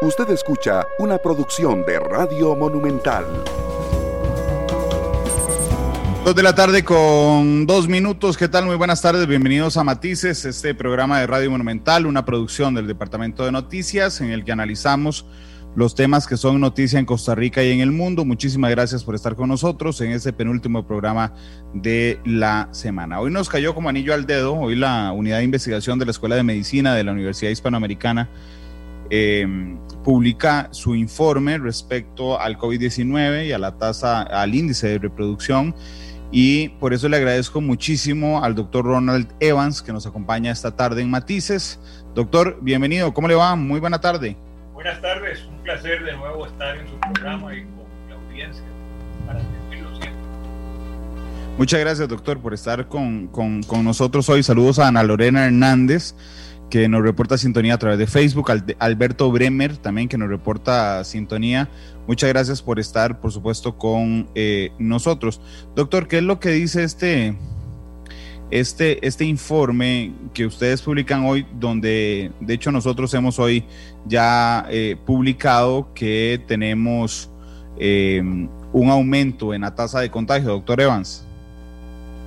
Usted escucha una producción de Radio Monumental. Dos de la tarde con dos minutos. ¿Qué tal? Muy buenas tardes. Bienvenidos a Matices, este programa de Radio Monumental, una producción del Departamento de Noticias en el que analizamos los temas que son noticia en Costa Rica y en el mundo. Muchísimas gracias por estar con nosotros en este penúltimo programa de la semana. Hoy nos cayó como anillo al dedo, hoy la unidad de investigación de la Escuela de Medicina de la Universidad Hispanoamericana Em, publica su informe respecto al COVID-19 y a la tasa, al índice de reproducción. Y por eso le agradezco muchísimo al doctor Ronald Evans que nos acompaña esta tarde en Matices. Doctor, bienvenido. ¿Cómo le va? Muy buena tarde. Buenas tardes. Un placer de nuevo estar en su programa y con la audiencia para servirlo siempre. Muchas gracias, doctor, por estar con, con, con nosotros hoy. Saludos a Ana Lorena Hernández que nos reporta sintonía a través de Facebook, Alberto Bremer también que nos reporta sintonía. Muchas gracias por estar, por supuesto, con eh, nosotros. Doctor, ¿qué es lo que dice este, este, este informe que ustedes publican hoy, donde de hecho nosotros hemos hoy ya eh, publicado que tenemos eh, un aumento en la tasa de contagio, doctor Evans?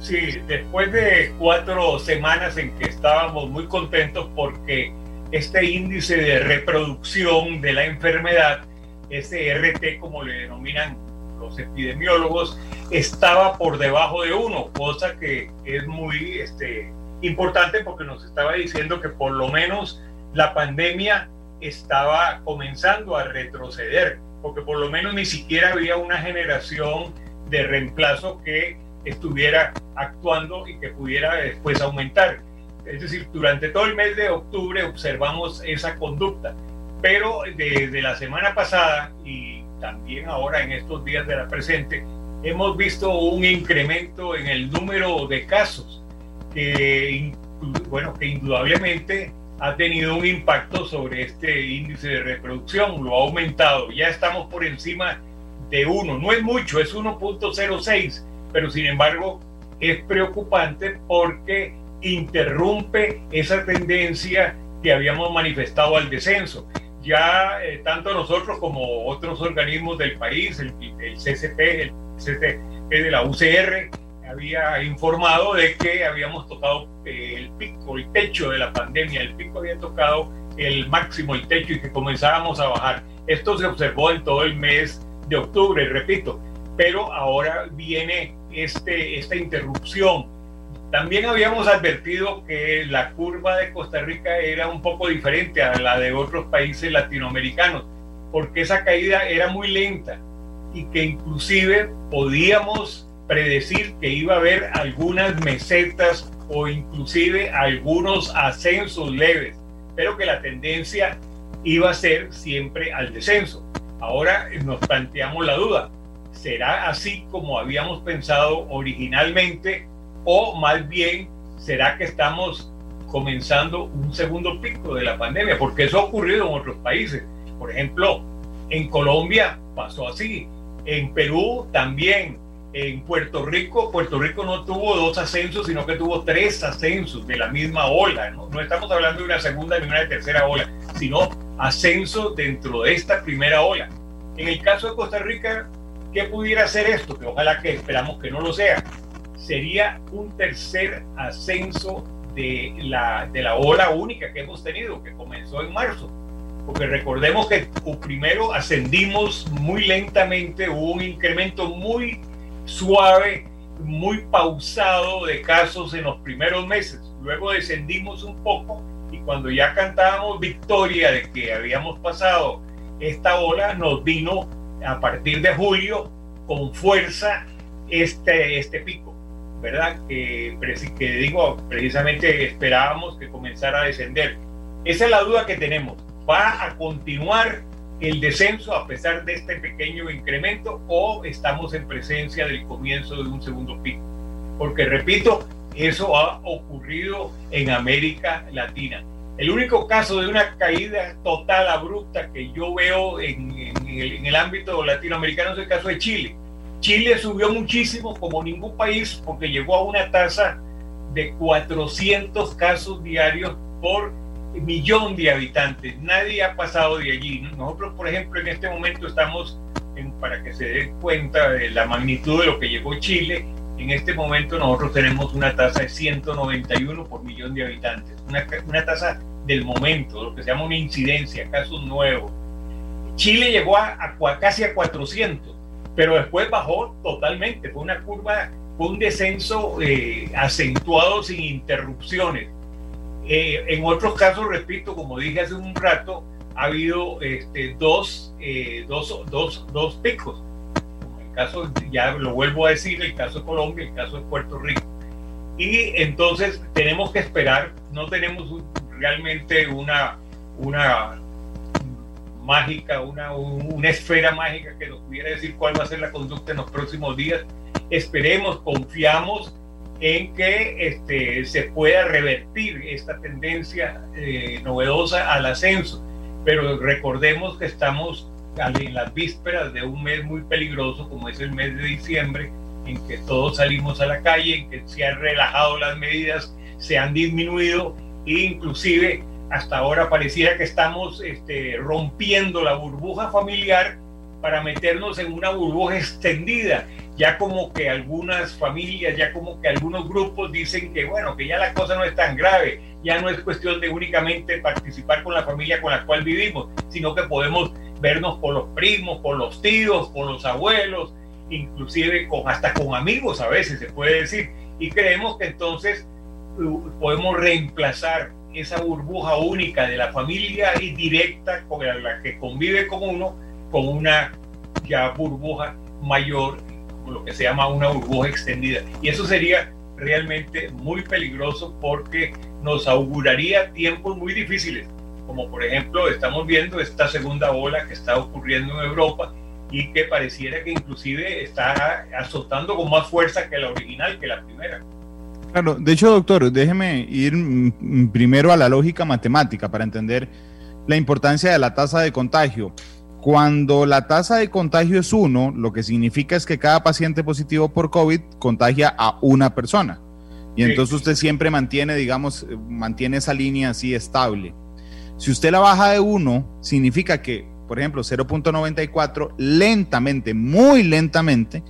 Sí, después de cuatro semanas en que estábamos muy contentos porque este índice de reproducción de la enfermedad, ese RT como le denominan los epidemiólogos, estaba por debajo de uno, cosa que es muy este, importante porque nos estaba diciendo que por lo menos la pandemia estaba comenzando a retroceder, porque por lo menos ni siquiera había una generación de reemplazo que estuviera actuando y que pudiera después aumentar. Es decir, durante todo el mes de octubre observamos esa conducta, pero desde la semana pasada y también ahora en estos días de la presente, hemos visto un incremento en el número de casos que, bueno, que indudablemente ha tenido un impacto sobre este índice de reproducción, lo ha aumentado, ya estamos por encima de 1, no es mucho, es 1.06 pero sin embargo es preocupante porque interrumpe esa tendencia que habíamos manifestado al descenso. Ya eh, tanto nosotros como otros organismos del país, el, CCP, el CCP de la UCR, había informado de que habíamos tocado eh, el pico, el techo de la pandemia, el pico había tocado el máximo, el techo y que comenzábamos a bajar. Esto se observó en todo el mes de octubre, repito, pero ahora viene este, esta interrupción. También habíamos advertido que la curva de Costa Rica era un poco diferente a la de otros países latinoamericanos, porque esa caída era muy lenta y que inclusive podíamos predecir que iba a haber algunas mesetas o inclusive algunos ascensos leves, pero que la tendencia iba a ser siempre al descenso. Ahora nos planteamos la duda, ¿será así como habíamos pensado originalmente o más bien será que estamos comenzando un segundo pico de la pandemia? Porque eso ha ocurrido en otros países. Por ejemplo, en Colombia pasó así, en Perú también, en Puerto Rico, Puerto Rico no tuvo dos ascensos, sino que tuvo tres ascensos de la misma ola. No, no estamos hablando de una segunda ni una tercera ola, sino ascensos dentro de esta primera ola. En el caso de Costa Rica, ¿Qué pudiera ser esto? Que ojalá que esperamos que no lo sea. Sería un tercer ascenso de la, de la ola única que hemos tenido, que comenzó en marzo. Porque recordemos que primero ascendimos muy lentamente, hubo un incremento muy suave, muy pausado de casos en los primeros meses. Luego descendimos un poco y cuando ya cantábamos victoria de que habíamos pasado esta ola, nos vino a partir de julio con fuerza este, este pico, ¿verdad? Que, que digo, precisamente esperábamos que comenzara a descender. Esa es la duda que tenemos. ¿Va a continuar el descenso a pesar de este pequeño incremento o estamos en presencia del comienzo de un segundo pico? Porque repito, eso ha ocurrido en América Latina. El único caso de una caída total abrupta que yo veo en, el, ámbito latinoamericano es el caso de Chile. Chile subió muchísimo como ningún país porque llegó a una tasa de 400 casos diarios por millón de habitantes. Nadie ha pasado de allí. Nosotros, por ejemplo, en este momento estamos, para que se den cuenta de la magnitud de lo que llegó Chile, en este momento nosotros tenemos una tasa de 191 por millón de habitantes, una, una tasa del momento, lo que se llama una incidencia, casos nuevos. Chile llegó a, a, casi a 400, pero después bajó totalmente, fue una curva, fue un descenso eh, acentuado sin interrupciones. Eh, en otros casos, repito, como dije hace un rato, ha habido este, dos, eh, dos, dos, dos picos. Caso, ya lo vuelvo a decir, el caso de Colombia, el caso de Puerto Rico. Y entonces tenemos que esperar, no tenemos realmente una, una mágica, una, una esfera mágica que nos pudiera decir cuál va a ser la conducta en los próximos días. Esperemos, confiamos en que este, se pueda revertir esta tendencia eh, novedosa al ascenso. Pero recordemos que estamos en las vísperas de un mes muy peligroso como es el mes de diciembre, en que todos salimos a la calle, en que se han relajado las medidas, se han disminuido e inclusive hasta ahora pareciera que estamos este, rompiendo la burbuja familiar para meternos en una burbuja extendida. Ya como que algunas familias, ya como que algunos grupos dicen que bueno, que ya la cosa no es tan grave, ya no es cuestión de únicamente participar con la familia con la cual vivimos, sino que podemos vernos con los primos, con los tíos, con los abuelos, inclusive con, hasta con amigos a veces se puede decir. Y creemos que entonces podemos reemplazar esa burbuja única de la familia y directa con la que convive con uno, con una ya burbuja mayor, lo que se llama una burbuja extendida. Y eso sería realmente muy peligroso porque nos auguraría tiempos muy difíciles, como por ejemplo estamos viendo esta segunda ola que está ocurriendo en Europa y que pareciera que inclusive está azotando con más fuerza que la original, que la primera. Claro, de hecho, doctor, déjeme ir primero a la lógica matemática para entender la importancia de la tasa de contagio. Cuando la tasa de contagio es uno, lo que significa es que cada paciente positivo por COVID contagia a una persona. Y entonces usted siempre mantiene, digamos, mantiene esa línea así estable. Si usted la baja de uno, significa que, por ejemplo, 0.94, lentamente, muy lentamente,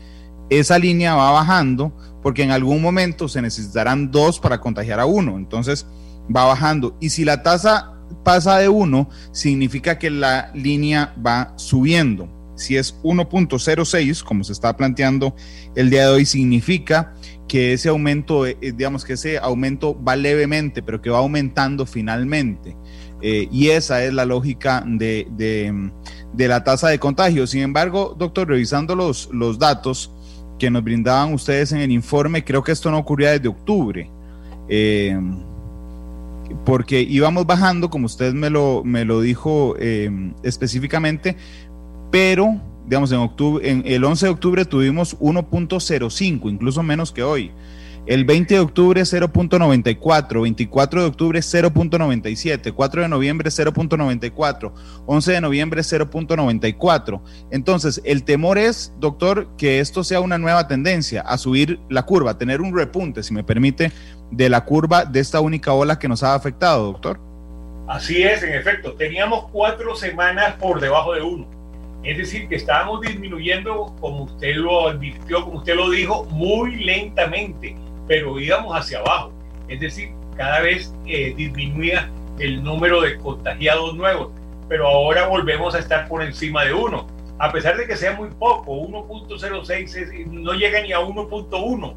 esa línea va bajando porque en algún momento se necesitarán dos para contagiar a uno. Entonces va bajando. Y si la tasa pasa de uno, significa que la línea va subiendo. Si es 1.06, como se está planteando el día de hoy, significa que ese aumento, eh, digamos que ese aumento va levemente, pero que va aumentando finalmente. Eh, y esa es la lógica de, de, la tasa de contagio. Sin embargo, doctor, revisando los, los datos, que nos brindaban ustedes en el informe, creo que esto no ocurría desde octubre. Eh, porque íbamos bajando, como usted me lo, me lo dijo eh, específicamente, pero, digamos, en, octubre, en el 11 de octubre tuvimos 1.05, incluso menos que hoy. El 20 de octubre 0.94, 24 de octubre 0.97, 4 de noviembre 0.94, 11 de noviembre 0.94. Entonces, el temor es, doctor, que esto sea una nueva tendencia a subir la curva, tener un repunte, si me permite, de la curva de esta única ola que nos ha afectado, doctor. Así es, en efecto, teníamos cuatro semanas por debajo de uno. Es decir, que estábamos disminuyendo, como usted lo advirtió, como usted lo dijo, muy lentamente pero íbamos hacia abajo. Es decir, cada vez eh, disminuía el número de contagiados nuevos, pero ahora volvemos a estar por encima de uno. A pesar de que sea muy poco, 1.06 no llega ni a 1.1,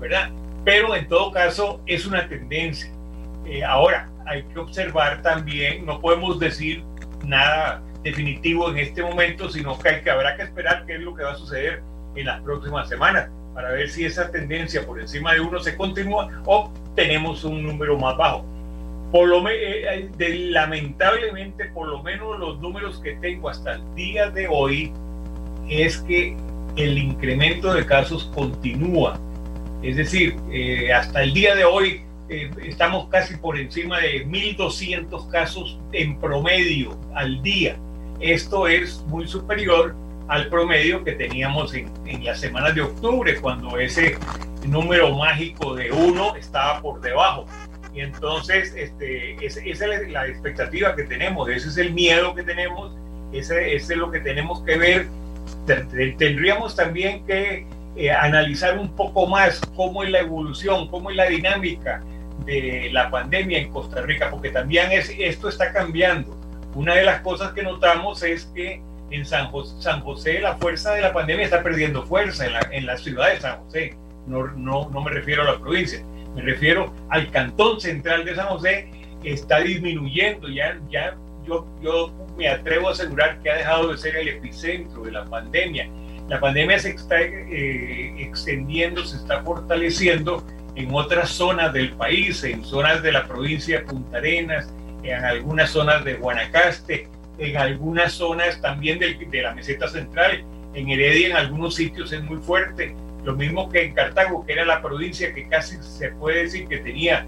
¿verdad? Pero en todo caso es una tendencia. Eh, ahora, hay que observar también, no podemos decir nada definitivo en este momento, sino que, hay que habrá que esperar qué es lo que va a suceder en las próximas semanas para ver si esa tendencia por encima de uno se continúa o tenemos un número más bajo. Por lo eh, eh, lamentablemente, por lo menos los números que tengo hasta el día de hoy es que el incremento de casos continúa. Es decir, eh, hasta el día de hoy estamos casi por encima de 1.200 casos en promedio al día. Esto es muy superior al promedio que teníamos en, en, las semanas de octubre, cuando ese número mágico de uno estaba por debajo. Y entonces, este, esa es la expectativa que tenemos, ese es el miedo que tenemos, ese, ese es lo que tenemos que ver. Tendríamos también que eh, analizar un poco más cómo es la evolución, cómo es la dinámica de la pandemia en Costa Rica, porque también es, esto está cambiando. Una de las cosas que notamos es que en San José, San José la fuerza de la pandemia está perdiendo fuerza en la, en la ciudad de San José. No, no, no me refiero a la provincia, me refiero al cantón central de San José, está disminuyendo. Ya, ya yo, yo me atrevo a asegurar que ha dejado de ser el epicentro de la pandemia la pandemia se está eh, extendiendo, se está fortaleciendo en otras zonas del país, en zonas de la provincia de Punta Arenas, en algunas zonas de Guanacaste, en algunas zonas también de la meseta central, en Heredia en algunos sitios es muy fuerte, lo mismo que en Cartago, que era la provincia que casi se puede decir que tenía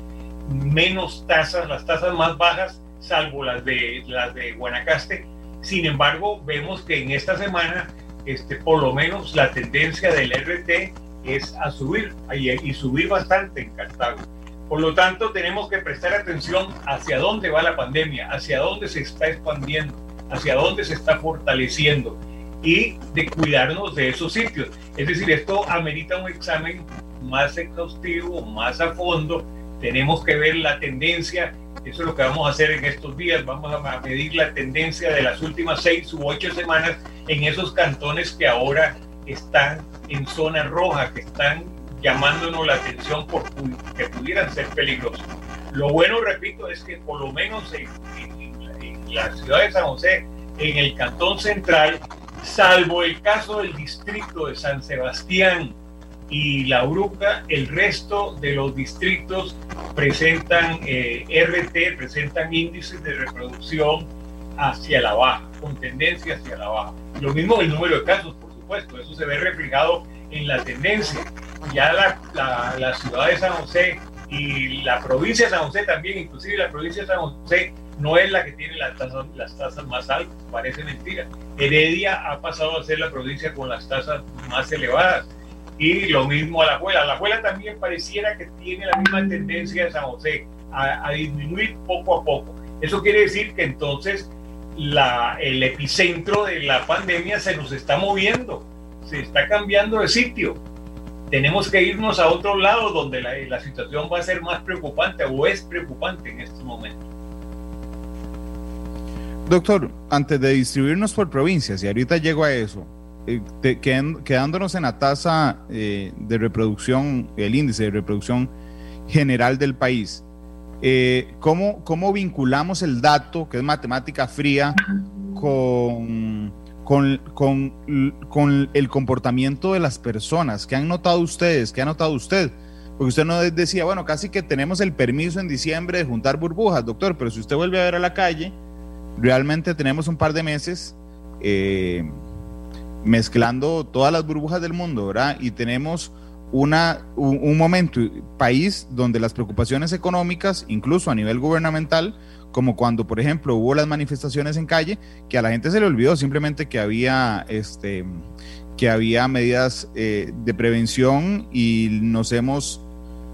menos tasas, las tasas más bajas, salvo las de, las de Guanacaste. Sin embargo, vemos que en esta semana este, por lo menos la tendencia del RT es a subir y, subir bastante en Cartago. Por lo tanto, tenemos que prestar atención hacia dónde va la pandemia, hacia dónde se está expandiendo, hacia dónde se está fortaleciendo y de cuidarnos de esos sitios. Es decir, esto amerita un examen más exhaustivo, más a fondo. Tenemos que ver la tendencia eso es lo que vamos a hacer en estos días. Vamos a medir la tendencia de las últimas seis u ocho semanas en esos cantones que ahora están en zona roja, que están llamándonos la atención por que pudieran ser peligrosos. Lo bueno, repito, es que por lo menos en, en la ciudad de San José, en el cantón central, salvo el caso del distrito de San Sebastián, y la Uruca, el resto de los distritos presentan eh, RT, presentan índices de reproducción hacia la baja, con tendencia hacia la baja. Lo mismo el número de casos, por supuesto, eso se ve reflejado en la tendencia. Ya la, la, ciudad de San José y la provincia de San José también, inclusive la provincia de San José, no es la que tiene las tasas, más altas, parece mentira. Heredia ha pasado a ser la provincia con las tasas más elevadas y lo mismo a la abuela. La abuela también pareciera que tiene la misma tendencia de San José a, disminuir poco a poco. Eso quiere decir que entonces la, el epicentro de la pandemia se nos está moviendo, se está cambiando de sitio. Tenemos que irnos a otro lado donde la, situación va a ser más preocupante o es preocupante en estos momentos. Doctor, antes de distribuirnos por provincias, y ahorita llego a eso, eh, quedándonos en la tasa eh, de reproducción, el índice de reproducción general del país, eh, ¿cómo, ¿cómo, vinculamos el dato, que es matemática fría, con, con, con, con, el comportamiento de las personas? ¿Qué han notado ustedes? ¿Qué ha notado usted? Porque usted no decía, bueno, casi que tenemos el permiso en diciembre de juntar burbujas, doctor, pero si usted vuelve a ver a la calle, realmente tenemos un par de meses. Eh, mezclando todas las burbujas del mundo, ¿verdad? Y tenemos una, un, momento, país donde las preocupaciones económicas, incluso a nivel gubernamental, como cuando, por ejemplo, hubo las manifestaciones en calle, que a la gente se le olvidó simplemente que había, este, que había medidas eh, de prevención y nos hemos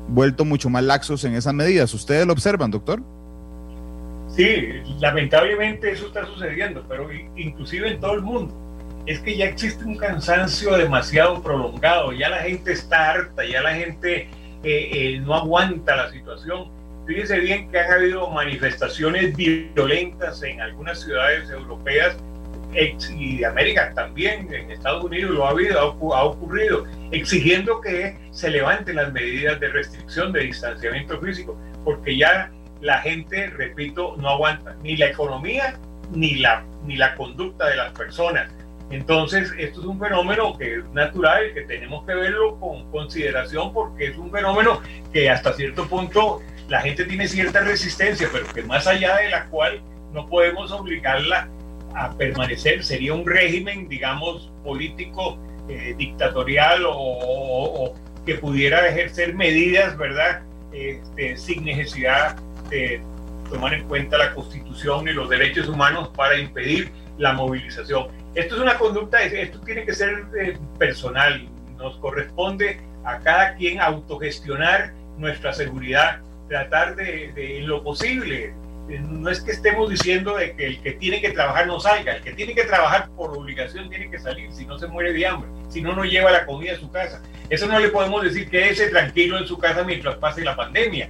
vuelto mucho más laxos en esas medidas. ¿Ustedes lo observan, doctor? Sí, lamentablemente eso está sucediendo, pero inclusive en todo el mundo es que ya existe un cansancio demasiado prolongado, ya la gente está harta, ya la gente eh, eh, no aguanta la situación. Fíjense bien que han habido manifestaciones violentas en algunas ciudades europeas y de América también, en Estados Unidos lo ha habido, ha ocurrido, exigiendo que se levanten las medidas de restricción de distanciamiento físico, porque ya la gente, repito, no aguanta ni la economía ni la, ni la conducta de las personas. Entonces, esto es un fenómeno que es natural que tenemos que verlo con consideración porque es un fenómeno que hasta cierto punto la gente tiene cierta resistencia, pero que más allá de la cual no podemos obligarla a permanecer, sería un régimen, digamos, político, eh, dictatorial o, que pudiera ejercer medidas, ¿verdad?, este, sin necesidad de tomar en cuenta la constitución y los derechos humanos para impedir la movilización. Esto es una conducta, esto tiene que ser eh, personal, nos corresponde a cada quien autogestionar nuestra seguridad. Tratar de, de lo posible. No es que estemos diciendo de que el que tiene que trabajar no salga, el que tiene que trabajar por obligación tiene que salir, si no se muere de hambre, si no, no lleva la comida a su casa. Eso no le podemos decir que ese tranquilo en su casa mientras pase la pandemia.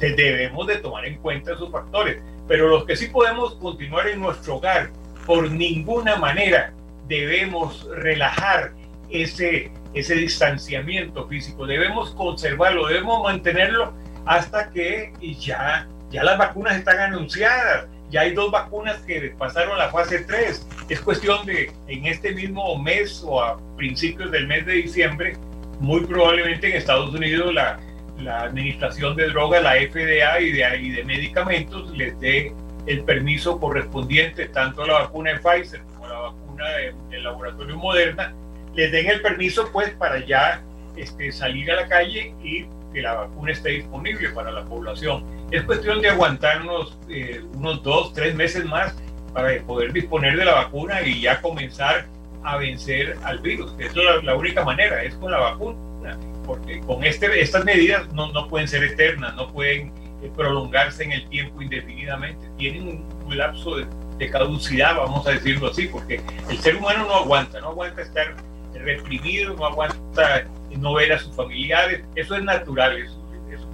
Debemos de tomar en cuenta esos factores, pero los que sí podemos continuar en nuestro hogar, por ninguna manera debemos relajar ese, ese distanciamiento físico, debemos conservarlo, debemos mantenerlo hasta que ya, ya las vacunas están anunciadas, ya hay dos vacunas que pasaron la fase 3. Es cuestión de en este mismo mes o a principios del mes de diciembre, muy probablemente en Estados Unidos la, la Administración de Drogas, la FDA y de, y de Medicamentos les dé el permiso correspondiente tanto a la vacuna de Pfizer como a la vacuna del laboratorio Moderna, les den el permiso pues para ya este, salir a la calle y que la vacuna esté disponible para la población. Es cuestión de aguantarnos eh, unos dos, tres meses más para poder disponer de la vacuna y ya comenzar a vencer al virus. Esa es la, única manera, es con la vacuna, porque con este, estas medidas no, no pueden ser eternas, no pueden eh, prolongarse en el tiempo indefinidamente. Tienen un, lapso de, de, caducidad, vamos a decirlo así, porque el ser humano no aguanta, no aguanta estar reprimido, no aguanta no ver a sus familiares, eso es natural, eso,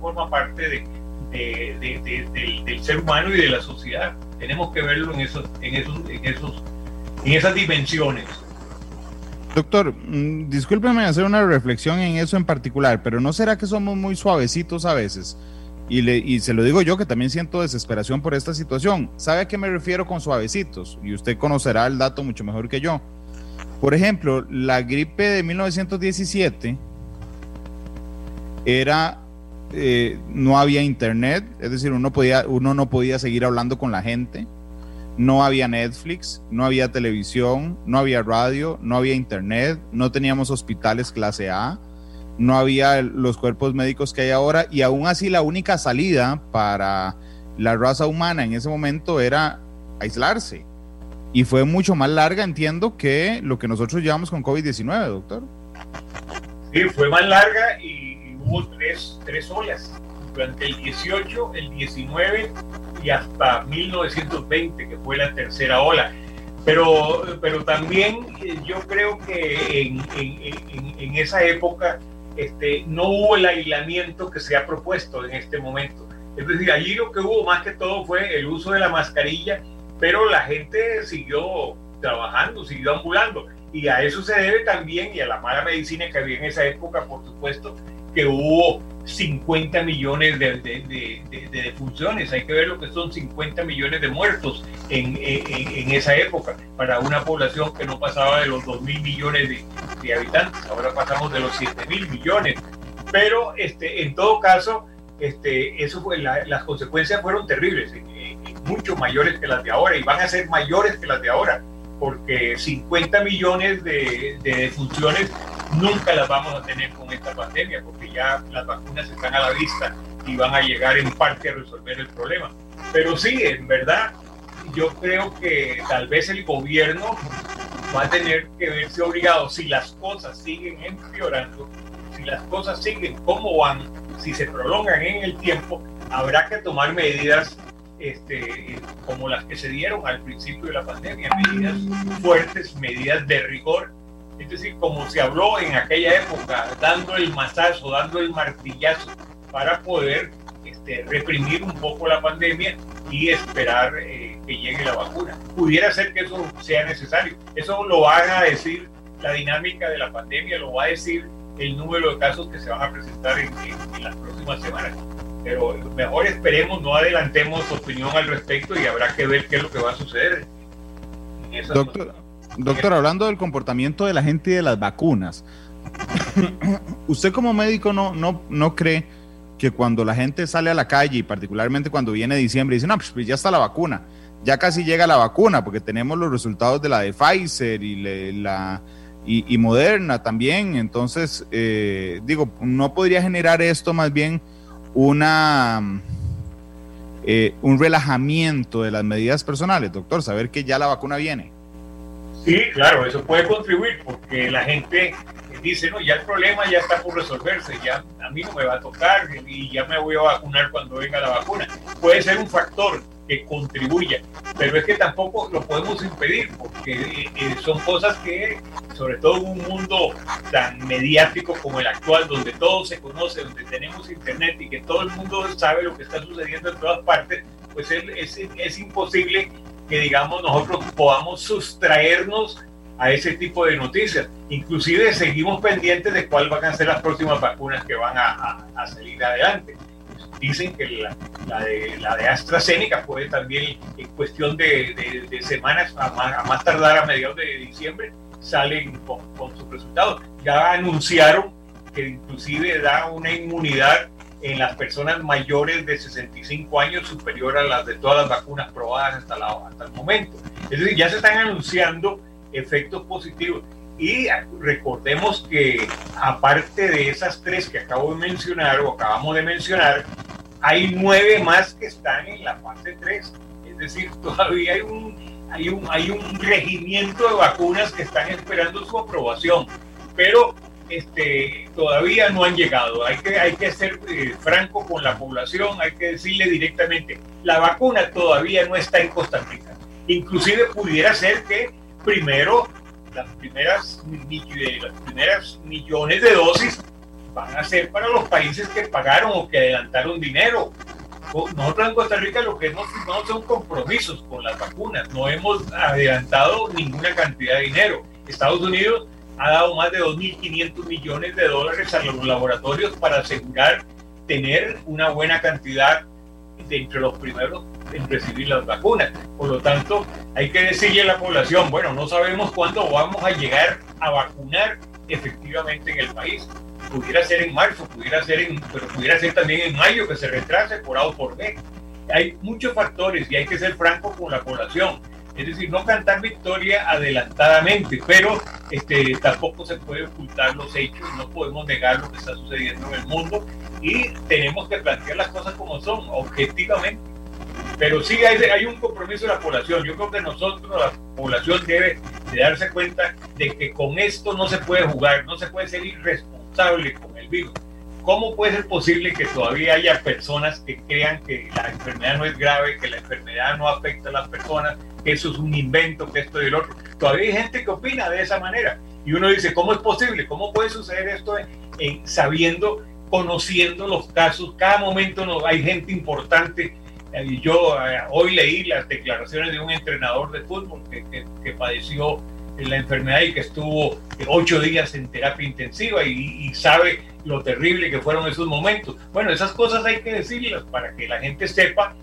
forma parte de, del, ser humano y de la sociedad. Tenemos que verlo en, esos, en, esos, en, esos, en esas dimensiones. Doctor, mm, discúlpeme hacer una reflexión en eso en particular, pero ¿no será que somos muy suavecitos a veces? Y, le, y se lo digo yo que también siento desesperación por esta situación. ¿Sabe a qué me refiero con suavecitos? Y usted conocerá el dato mucho mejor que yo. Por ejemplo, la gripe de 1917 era eh, no había internet, es decir, uno, podía, uno no podía seguir hablando con la gente, no había Netflix, no había televisión, no había radio, no había internet, no teníamos hospitales clase A, no había los cuerpos médicos que hay ahora y aún así la única salida para la raza humana en ese momento era aislarse. Y fue mucho más larga, entiendo, que lo que nosotros llevamos con COVID-19, doctor. Sí, fue más larga y hubo tres, tres olas durante el 18, el 19 y hasta 1920, que fue la tercera ola. Pero, pero también eh, yo creo que en, en, en, esa época este, no hubo el aislamiento que se ha propuesto en este momento. Es decir, allí lo que hubo más que todo fue el uso de la mascarilla pero la gente siguió trabajando, siguió ambulando. Y a eso se debe también, y a la mala medicina que había en esa época, por supuesto, que hubo 50 millones de, de, de, de defunciones. Hay que ver lo que son 50 millones de muertos en, en, en, esa época, para una población que no pasaba de los 2 mil millones de, habitantes. Ahora pasamos de los 7 mil millones. Pero este, en todo caso, este, eso fue las consecuencias fueron terribles mucho mayores que las de ahora y van a ser mayores que las de ahora, porque 50 millones de, de defunciones nunca las vamos a tener con esta pandemia, porque ya las vacunas están a la vista y van a llegar en parte a resolver el problema. Pero sí, en verdad, yo creo que tal vez el gobierno va a tener que verse obligado, si las cosas siguen empeorando, si las cosas siguen como van, si se prolongan en el tiempo, habrá que tomar medidas este, como las que se dieron al principio de la pandemia, medidas fuertes, medidas de rigor, es decir, como se habló en aquella época, dando el mazazo, dando el martillazo para poder este, reprimir un poco la pandemia y esperar eh, que llegue la vacuna. Pudiera ser que eso sea necesario. Eso lo van a decir la dinámica de la pandemia, lo va a decir el número de casos que se van a presentar en, en las próximas semanas pero mejor esperemos, no adelantemos opinión al respecto y habrá que ver qué es lo que va a suceder. Doctor, doctor hablando del comportamiento de la gente y de las vacunas, ¿usted como médico no, no, no cree que cuando la gente sale a la calle y particularmente cuando viene diciembre y dice, no, pues, pues ya está la vacuna, ya casi llega la vacuna porque tenemos los resultados de la de Pfizer y la... Y, Moderna también, entonces, eh, digo, ¿no podría generar esto más bien una, eh, un relajamiento de las medidas personales, doctor, saber que ya la vacuna viene. Sí, claro, eso puede contribuir porque la gente dice, no, ya el problema ya está por resolverse, ya a mí no me va a tocar y ya me voy a vacunar cuando venga la vacuna. Puede ser un factor que contribuya, pero es que tampoco lo podemos impedir, porque eh, eh, son cosas que, sobre todo en un mundo tan mediático como el actual, donde todo se conoce, donde tenemos internet y que todo el mundo sabe lo que está sucediendo en todas partes, pues es, es imposible que, digamos, nosotros podamos sustraernos a ese tipo de noticias. Inclusive seguimos pendientes de cuáles van a ser las próximas vacunas que van a, a, salir adelante. Dicen que la, la, de, la de AstraZeneca puede también, en cuestión de, de, semanas, a más, tardar a mediados de diciembre, salen con, con sus resultados. Ya anunciaron que inclusive da una inmunidad en las personas mayores de 65 años superior a las de todas las vacunas probadas hasta, la, hasta el momento. Es decir, ya se están anunciando efectos positivos. Y recordemos que aparte de esas tres que acabo de mencionar o acabamos de mencionar, hay nueve más que están en la fase 3. Es decir, todavía hay un, hay un, hay un regimiento de vacunas que están esperando su aprobación. Pero este, todavía no han llegado. Hay que, hay que ser eh, franco con la población, hay que decirle directamente, la vacuna todavía no está en Costa Rica. Inclusive pudiera ser que primero las primeras, las primeras millones de dosis van a ser para los países que pagaron o que adelantaron dinero. Nosotros en Costa Rica lo que hemos no son compromisos con las vacunas, no hemos adelantado ninguna cantidad de dinero. Estados Unidos ha dado más de 2.500 millones de dólares a los laboratorios para asegurar tener una buena cantidad de entre los primeros en recibir las vacunas. Por lo tanto, hay que decirle a la población, bueno, no sabemos cuándo vamos a llegar a vacunar efectivamente en el país. Pudiera ser en marzo, pudiera ser en, pero pudiera ser también en mayo que se retrase por A o por B. Hay muchos factores y hay que ser franco con la población. Es decir, no cantar victoria adelantadamente, pero este, tampoco se puede ocultar los hechos, no podemos negar lo que está sucediendo en el mundo y tenemos que plantear las cosas como son, objetivamente. Pero sí hay, hay un compromiso de la población. Yo creo que nosotros, la población, debe de darse cuenta de que con esto no se puede jugar, no se puede ser irresponsable con el virus. ¿Cómo puede ser posible que todavía haya personas que crean que la enfermedad no es grave, que la enfermedad no afecta a las personas, que eso es un invento, que esto y el otro? Todavía hay gente que opina de esa manera. Y uno dice, ¿cómo es posible? ¿Cómo puede suceder esto sabiendo, conociendo los casos? Cada momento no, hay gente importante. Y yo eh, hoy leí las declaraciones de un entrenador de fútbol que, que padeció la enfermedad y que estuvo ocho días en terapia intensiva y, sabe lo terrible que fueron esos momentos. Bueno, esas cosas hay que decirlas para que la gente sepa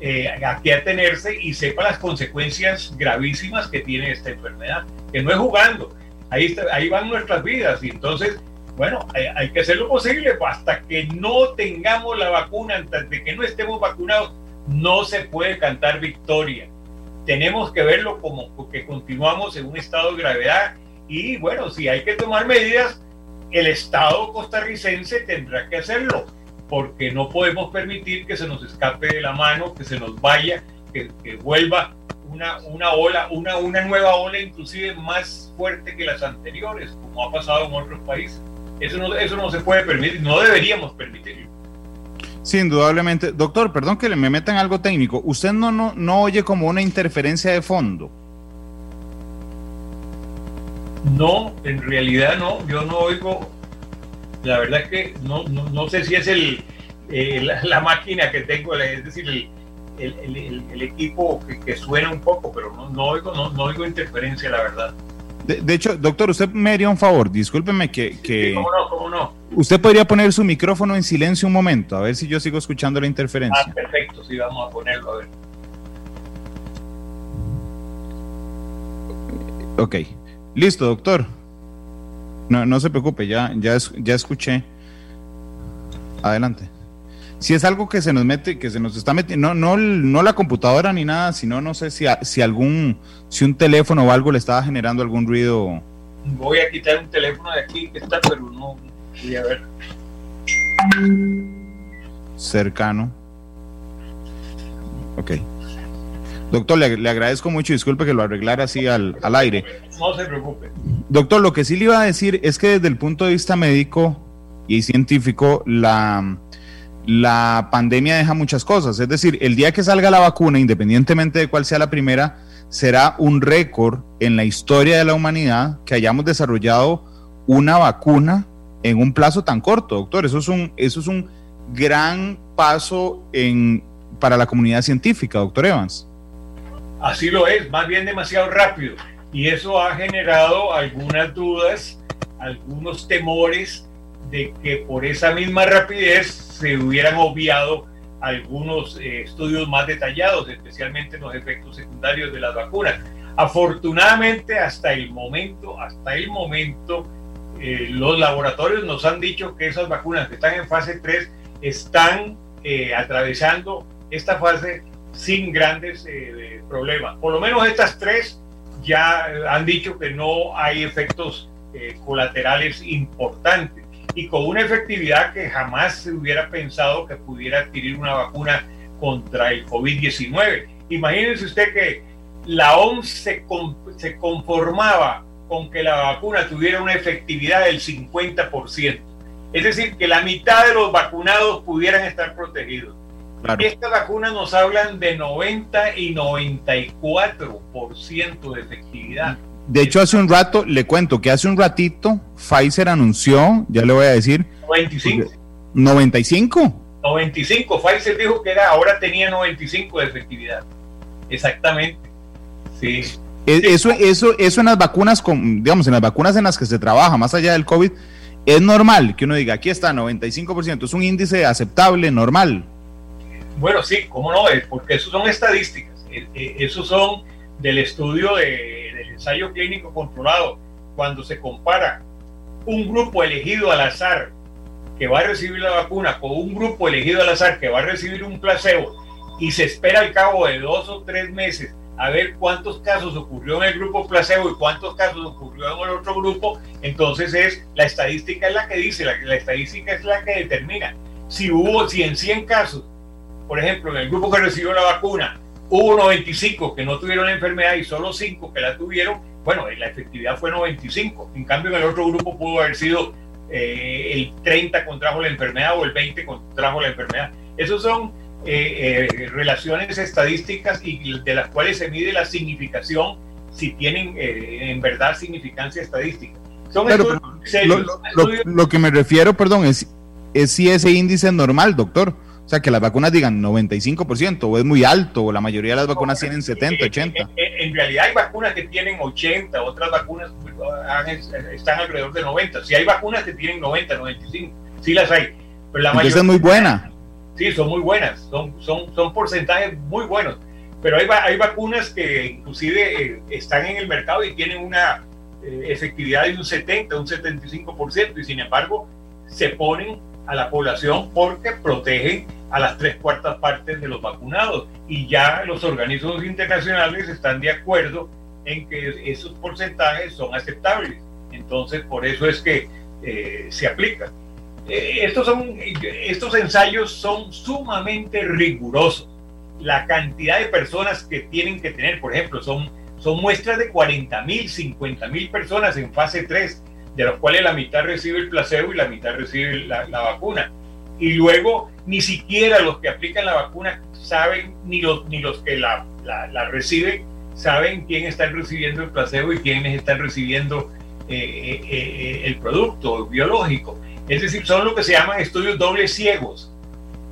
eh, a qué atenerse y sepa las consecuencias gravísimas que tiene esta enfermedad, que no es jugando, ahí, ahí van nuestras vidas y entonces, bueno, hay, hay que hacer lo posible hasta que no tengamos la vacuna, de que no estemos vacunados, no se puede cantar victoria tenemos que verlo como que continuamos en un estado de gravedad y bueno, si hay que tomar medidas, el Estado costarricense tendrá que hacerlo, porque no podemos permitir que se nos escape de la mano, que se nos vaya, que, vuelva una, una ola, una, una nueva ola inclusive más fuerte que las anteriores, como ha pasado en otros países. Eso no, eso no se puede permitir, no deberíamos permitirlo. Sí, indudablemente. Doctor, perdón que me metan algo técnico. ¿Usted no, no, no oye como una interferencia de fondo? No, en realidad no. Yo no oigo. La verdad es que no, no, no sé si es el, eh, la, máquina que tengo, es decir, el, el, el, equipo que, que, suena un poco, pero no, no, oigo, no, no oigo interferencia, la verdad. De, hecho, doctor, usted me haría un favor, discúlpeme que... que ¿Cómo no? ¿Cómo no? Usted podría poner su micrófono en silencio un momento, a ver si yo sigo escuchando la interferencia. Ah, perfecto, sí, vamos a ponerlo, a ver. Ok, listo, doctor. No, no se preocupe, ya, ya, ya escuché. Adelante si es algo que se nos mete, que se nos está metiendo, no, no, no la computadora ni nada, sino no sé si, si algún, si un teléfono o algo le estaba generando algún ruido. Voy a quitar un teléfono de aquí que está, pero no, voy a ver. Cercano. Ok. Doctor, le, agradezco mucho, disculpe que lo arreglara así al, al, aire. No se preocupe. Doctor, lo que sí le iba a decir es que desde el punto de vista médico y científico, la, la pandemia deja muchas cosas. Es decir, el día que salga la vacuna, independientemente de cuál sea la primera, será un récord en la historia de la humanidad que hayamos desarrollado una vacuna en un plazo tan corto, doctor. Eso es un, eso es un gran paso para la comunidad científica, doctor Evans. Así lo es, más bien demasiado rápido. Y eso ha generado algunas dudas, algunos temores de que por esa misma rapidez se hubieran obviado algunos eh, estudios más detallados, especialmente los efectos secundarios de las vacunas. Afortunadamente, hasta el momento, hasta el momento, eh, los laboratorios nos han dicho que esas vacunas que están en fase 3 están eh, atravesando esta fase sin grandes problemas. Por lo menos estas tres ya han dicho que no hay efectos colaterales importantes y con una efectividad que jamás se hubiera pensado que pudiera adquirir una vacuna contra el COVID-19. Imagínense usted que la OMS se, se conformaba con que la vacuna tuviera una efectividad del 50%. Es decir, que la mitad de los vacunados pudieran estar protegidos. Estas vacunas nos hablan de 90 y 94% de efectividad. De hecho, hace un rato, le cuento que hace un ratito Pfizer anunció, ya le voy a decir. 95. 95. 95. Pfizer dijo que era, ahora tenía 95 de efectividad. Exactamente. Sí. E, eso, eso, eso en las vacunas, con, digamos, en las vacunas en las que se trabaja, más allá del COVID, es normal que uno diga, aquí está, 95%, es un índice aceptable, normal. Bueno, sí, cómo no, porque eso son estadísticas, e, e, esos son del estudio de, ensayo clínico controlado, cuando se compara un grupo elegido al azar que va a recibir la vacuna con un grupo elegido al azar que va a recibir un placebo y se espera al cabo de dos o tres meses a ver cuántos casos ocurrió en el grupo placebo y cuántos casos ocurrió en el otro grupo, entonces es la estadística es la que dice, la, la estadística es la que determina. Si hubo, si en 100 casos, por ejemplo, en el grupo que recibió la vacuna, hubo 95 que no tuvieron la enfermedad y solo 5 que la tuvieron, bueno, la efectividad fue 95. En cambio, en el otro grupo pudo haber sido eh, el 30 contrajo la enfermedad o el 20 contrajo la enfermedad. Esas son eh, eh, relaciones estadísticas y de las cuales se mide la significación si tienen en verdad significancia estadística. Son lo, que me refiero, perdón, es, es si ese índice es normal, doctor. O sea, que las vacunas digan 95% o es muy alto o la mayoría de las vacunas tienen 70, 80. En, realidad hay vacunas que tienen 80, otras vacunas están alrededor de 90. Si hay vacunas que tienen 90, 95, sí las hay. Pero la Entonces es muy buena. Sí, son muy buenas, son, son, son porcentajes muy buenos. Pero hay, hay vacunas que inclusive eh, están en el mercado y tienen una eh, efectividad de un 70, un 75% y sin embargo se ponen a la población porque protegen a las tres cuartas partes de los vacunados y ya los organismos internacionales están de acuerdo en que esos porcentajes son aceptables. Entonces, por eso es que eh, se aplican. Eh, estos, son, estos ensayos son sumamente rigurosos. La cantidad de personas que tienen que tener, por ejemplo, son, son muestras de 40 mil, 50 mil personas en fase 3 de los cuales la mitad recibe el placebo y la mitad recibe la, vacuna. Y luego ni siquiera los que aplican la vacuna saben, ni los, ni los que la, la, reciben, saben quién está recibiendo el placebo y quiénes están recibiendo eh, eh, eh, el producto biológico. Es decir, son lo que se llaman estudios dobles ciegos.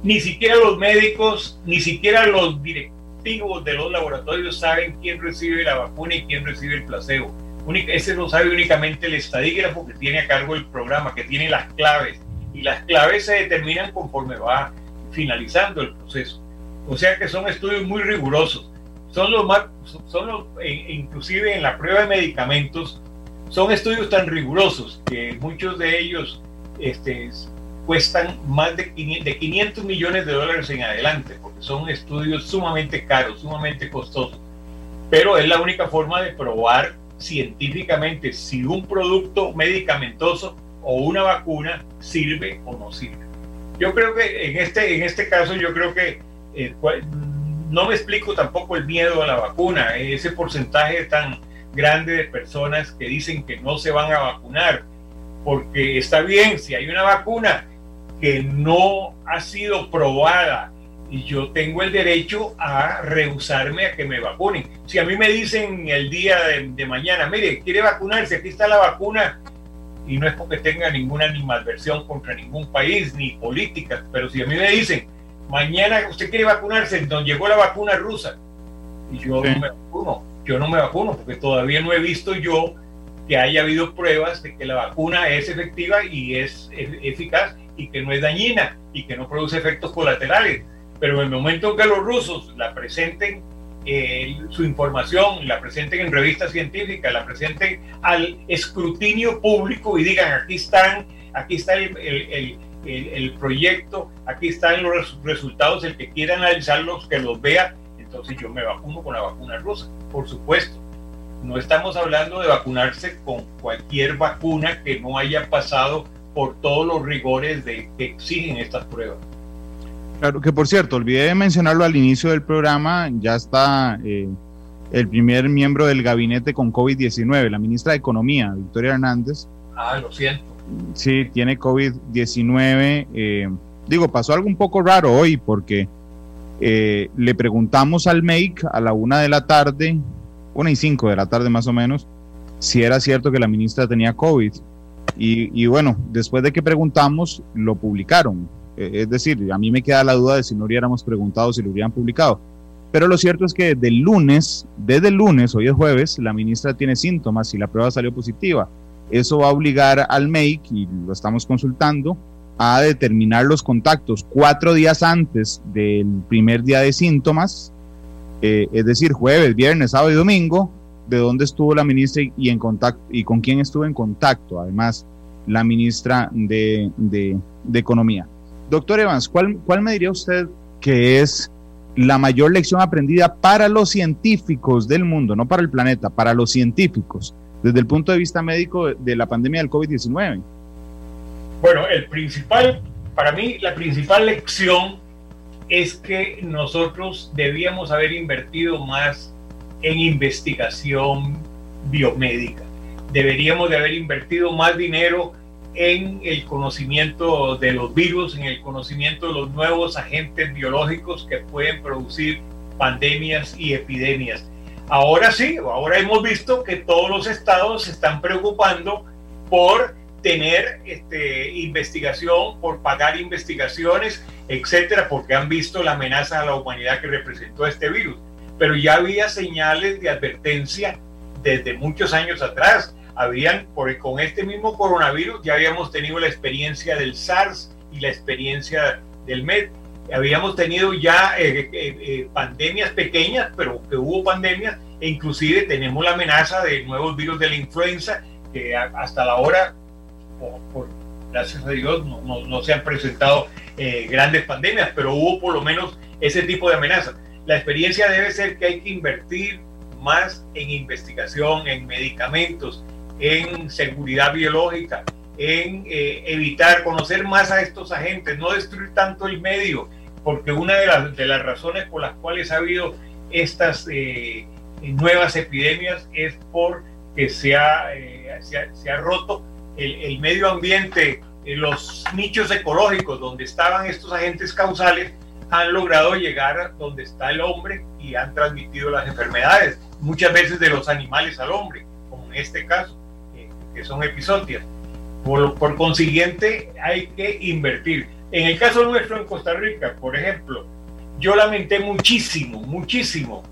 Ni siquiera los médicos, ni siquiera los directivos de los laboratorios saben quién recibe la vacuna y quién recibe el placebo ese lo sabe únicamente el estadígrafo que tiene a cargo el programa, que tiene las claves. Y las claves se determinan conforme va finalizando el proceso. O sea que son estudios muy rigurosos. Son los más, son los, e, inclusive en la prueba de medicamentos, son estudios tan rigurosos que muchos de ellos este, cuestan más de 500 millones de dólares en adelante, porque son estudios sumamente caros, sumamente costosos. Pero es la única forma de probar científicamente si un producto medicamentoso o una vacuna sirve o no sirve. Yo creo que en este, en este caso, yo creo que eh, no me explico tampoco el miedo a la vacuna, ese porcentaje tan grande de personas que dicen que no se van a vacunar, porque está bien, si hay una vacuna que no ha sido probada y yo tengo el derecho a rehusarme a que me vacunen. Si a mí me dicen el día de, mañana, mire, quiere vacunarse, aquí está la vacuna, y no es porque tenga ninguna animadversión contra ningún país ni política, pero si a mí me dicen, mañana usted quiere vacunarse, donde llegó la vacuna rusa, y yo no me vacuno, yo no me vacuno, porque todavía no he visto yo que haya habido pruebas de que la vacuna es efectiva y es eficaz y que no es dañina y que no produce efectos colaterales. Pero en el momento en que los rusos la presenten, eh, su información, la presenten en revistas científicas, la presenten al escrutinio público y digan, aquí están, aquí está el, el, el, el proyecto, aquí están los resultados, el que quiera analizarlos, que los vea, entonces yo me vacuno con la vacuna rusa, por supuesto. No estamos hablando de vacunarse con cualquier vacuna que no haya pasado por todos los rigores de, que exigen estas pruebas. Claro, que por cierto, olvidé mencionarlo al inicio del programa, ya está eh, el primer miembro del gabinete con COVID-19, la ministra de Economía, Victoria Hernández. Ah, lo siento. Sí, tiene COVID-19. Eh, digo, pasó algo un poco raro hoy porque eh, le preguntamos al MEIC a la una de la tarde, una y cinco de la tarde más o menos, si era cierto que la ministra tenía COVID. Y, y bueno, después de que preguntamos, lo publicaron. Eh, es decir, a mí me queda la duda de si no hubiéramos preguntado si lo hubieran publicado. Pero lo cierto es que del lunes, desde el lunes, hoy es jueves, la ministra tiene síntomas y la prueba salió positiva. Eso va a obligar al MEIC, y lo estamos consultando, a determinar los contactos cuatro días antes del primer día de síntomas, eh, es decir, jueves, viernes, sábado y domingo, de dónde estuvo la ministra y, en contacto, y con quién estuvo en contacto, además, la ministra de, de Economía. Doctor Evans, ¿cuál, ¿cuál me diría usted que es la mayor lección aprendida para los científicos del mundo, no para el planeta, para los científicos, desde el punto de vista médico de la pandemia del COVID-19? Bueno, el principal, para mí, la principal lección es que nosotros debíamos haber invertido más en investigación biomédica. Deberíamos de haber invertido más dinero en el conocimiento de los virus, en el conocimiento de los nuevos agentes biológicos que pueden producir pandemias y epidemias. Ahora sí, ahora hemos visto que todos los estados se están preocupando por tener este, investigación, por pagar investigaciones, etcétera, porque han visto la amenaza a la humanidad que representó este virus. Pero ya había señales de advertencia desde muchos años atrás. Habían, por, con este mismo coronavirus, ya habíamos tenido la experiencia del SARS y la experiencia del MED. Habíamos tenido ya eh, eh, eh, pandemias pequeñas, pero que hubo pandemias, e inclusive tenemos la amenaza de nuevos virus de la influenza, que hasta la hora por, gracias a Dios, no, no, se han presentado eh, grandes pandemias, pero hubo por lo menos ese tipo de amenazas. La experiencia debe ser que hay que invertir más en investigación, en medicamentos, en seguridad biológica, en eh, evitar, conocer más a estos agentes, no destruir tanto el medio, porque una de las, de las razones por las cuales ha habido estas eh, nuevas epidemias es porque se ha, se ha, se ha roto el, medio ambiente, eh, los nichos ecológicos donde estaban estos agentes causales, han logrado llegar a donde está el hombre y han transmitido las enfermedades, muchas veces de los animales al hombre, como en este caso, eh, que son episodios. Por, por, consiguiente, hay que invertir. En el caso nuestro en Costa Rica, por ejemplo, yo lamenté muchísimo, muchísimo,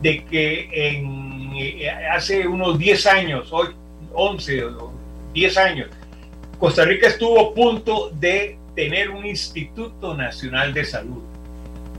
de que en, eh, hace unos 10 años, hoy 11 o 10 años, Costa Rica estuvo a punto de tener un Instituto Nacional de Salud.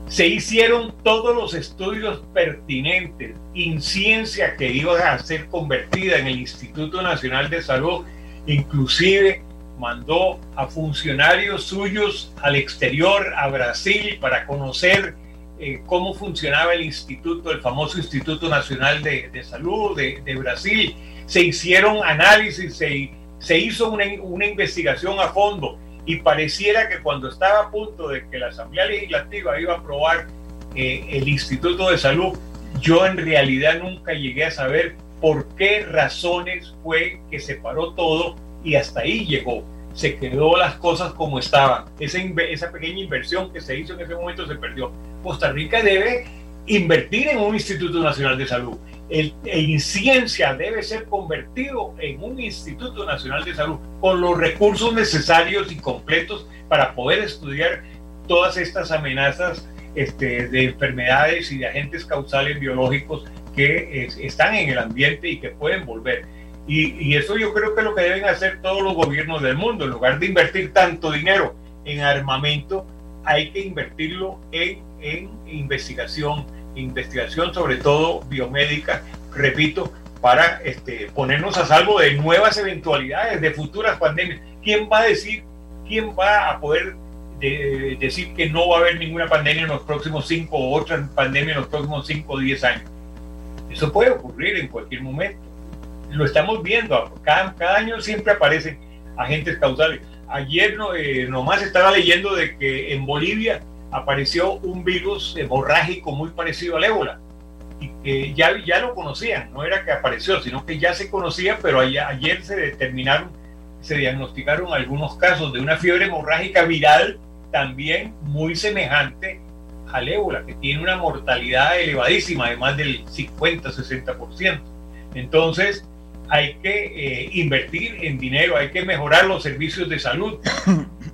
Se hicieron todos los estudios pertinentes, en ciencia que iba a ser convertida en el Instituto Nacional de Salud, inclusive mandó a funcionarios suyos al exterior, a Brasil, para conocer eh, cómo funcionaba el instituto, el famoso Instituto Nacional de, Salud de, Brasil. Se hicieron análisis, se se hizo una investigación a fondo y pareciera que cuando estaba a punto de que la Asamblea Legislativa iba a aprobar eh, el Instituto de Salud, yo en realidad nunca llegué a saber por qué razones fue que se paró todo y hasta ahí llegó. Se quedó las cosas como estaban. Esa, esa pequeña inversión que se hizo en ese momento se perdió. Costa Rica debe invertir en un Instituto Nacional de Salud. El, el ciencia debe ser convertido en un Instituto Nacional de Salud con los recursos necesarios y completos para poder estudiar todas estas amenazas este, de enfermedades y de agentes causales biológicos que están en el ambiente y que pueden volver. Y, y, eso yo creo que es lo que deben hacer todos los gobiernos del mundo. En lugar de invertir tanto dinero en armamento, hay que invertirlo en, en investigación, investigación sobre todo biomédica, repito, para este, ponernos a salvo de nuevas eventualidades, de futuras pandemias. ¿Quién va a decir, quién va a poder de decir que no va a haber ninguna pandemia en los próximos cinco o otra pandemia en los próximos cinco o diez años. Eso puede ocurrir en cualquier momento. Lo estamos viendo. Cada, cada año siempre aparecen agentes causales. Ayer no, eh, nomás estaba leyendo de que en Bolivia apareció un virus hemorrágico muy parecido al ébola. Y que ya, ya lo conocían, no era que apareció, sino que ya se conocía, pero ayer, se determinaron, se diagnosticaron algunos casos de una fiebre hemorrágica viral también muy semejante al ébola, que tiene una mortalidad elevadísima, de más del 50-60%. Entonces, hay que eh, invertir en dinero, hay que mejorar los servicios de salud.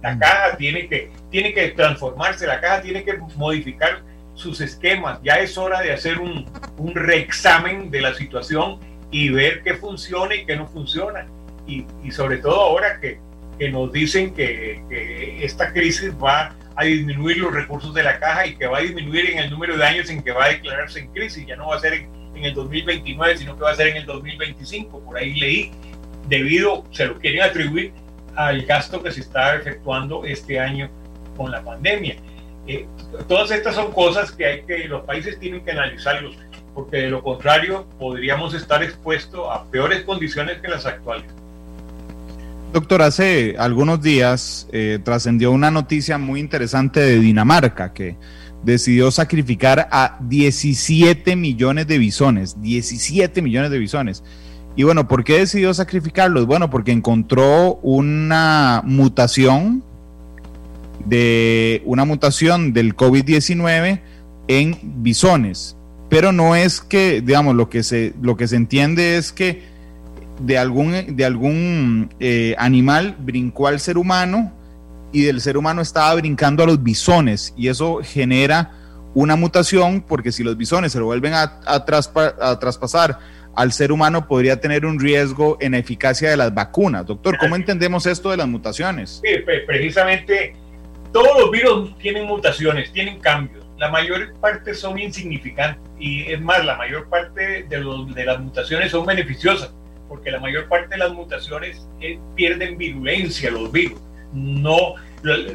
La caja tiene que, tiene que transformarse, la caja tiene que modificar sus esquemas. Ya es hora de hacer un, un reexamen de la situación y ver qué funciona y qué no funciona. Y, y sobre todo ahora que, que nos dicen que, que, esta crisis va a disminuir los recursos de la caja y que va a disminuir en el número de años en que va a declararse en crisis. Ya no va a ser en, en el 2029, sino que va a ser en el 2025. Por ahí leí, debido, se lo quieren atribuir al gasto que se está efectuando este año con la pandemia. Eh, todas estas son cosas que hay que los países tienen que analizarlos, porque de lo contrario podríamos estar expuestos a peores condiciones que las actuales. Doctor, hace algunos días eh, trascendió una noticia muy interesante de Dinamarca que decidió sacrificar a 17 millones de bisones, 17 millones de bisones. Y bueno, ¿por qué decidió sacrificarlos? Bueno, porque encontró una mutación de una mutación del COVID-19 en bisones. Pero no es que, digamos, lo que se, lo que se entiende es que de algún, de algún eh, animal brincó al ser humano y del ser humano estaba brincando a los bisones y eso genera una mutación porque si los bisones se lo vuelven a, a, traspa, a traspasar al ser humano podría tener un riesgo en eficacia de las vacunas. Doctor, ¿cómo entendemos esto de las mutaciones? Sí, precisamente todos los virus tienen mutaciones, tienen cambios. La mayor parte son insignificantes y es más, la mayor parte de, las mutaciones son beneficiosas porque la mayor parte de las mutaciones eh, pierden virulencia los virus. No,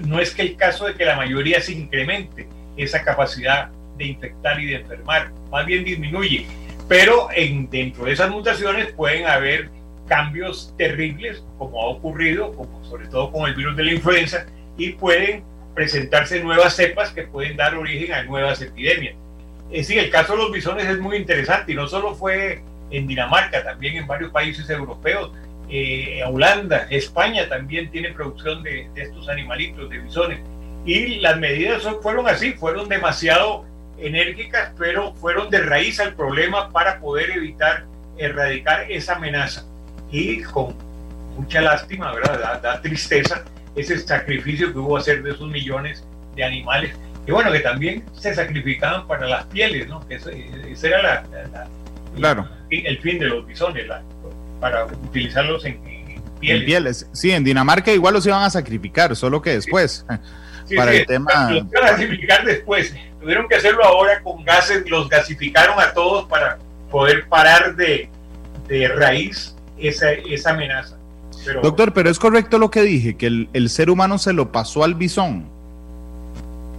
no es que el caso de que la mayoría se incremente esa capacidad de infectar y de enfermar, más bien disminuye. Pero en, dentro de esas mutaciones pueden haber cambios terribles, como ha ocurrido, como sobre todo con el virus de la influenza, y pueden presentarse nuevas cepas que pueden dar origen a nuevas epidemias. Es decir, el caso de los bisones es muy interesante y no solo fue en Dinamarca, también en varios países europeos, eh, Holanda, España también tiene producción de, estos animalitos, de bisones. Y las medidas fueron así, fueron demasiado enérgicas, pero fueron de raíz al problema para poder evitar erradicar esa amenaza. Y con mucha lástima, ¿verdad? Da, da tristeza ese sacrificio que hubo hacer de esos millones de animales, que bueno, que también se sacrificaban para las pieles, ¿no? Que esa era la, la, claro. el, el fin de los bisones, la, para utilizarlos en, en, pieles. en, pieles. Sí, en Dinamarca igual los iban a sacrificar, solo que después. Sí. Sí, para sí, el tema. Los iban a sacrificar después. Tuvieron que hacerlo ahora con gases, los gasificaron a todos para poder parar de, de raíz esa, esa amenaza. Pero, Doctor, pero es correcto lo que dije, que el, el, ser humano se lo pasó al bisón.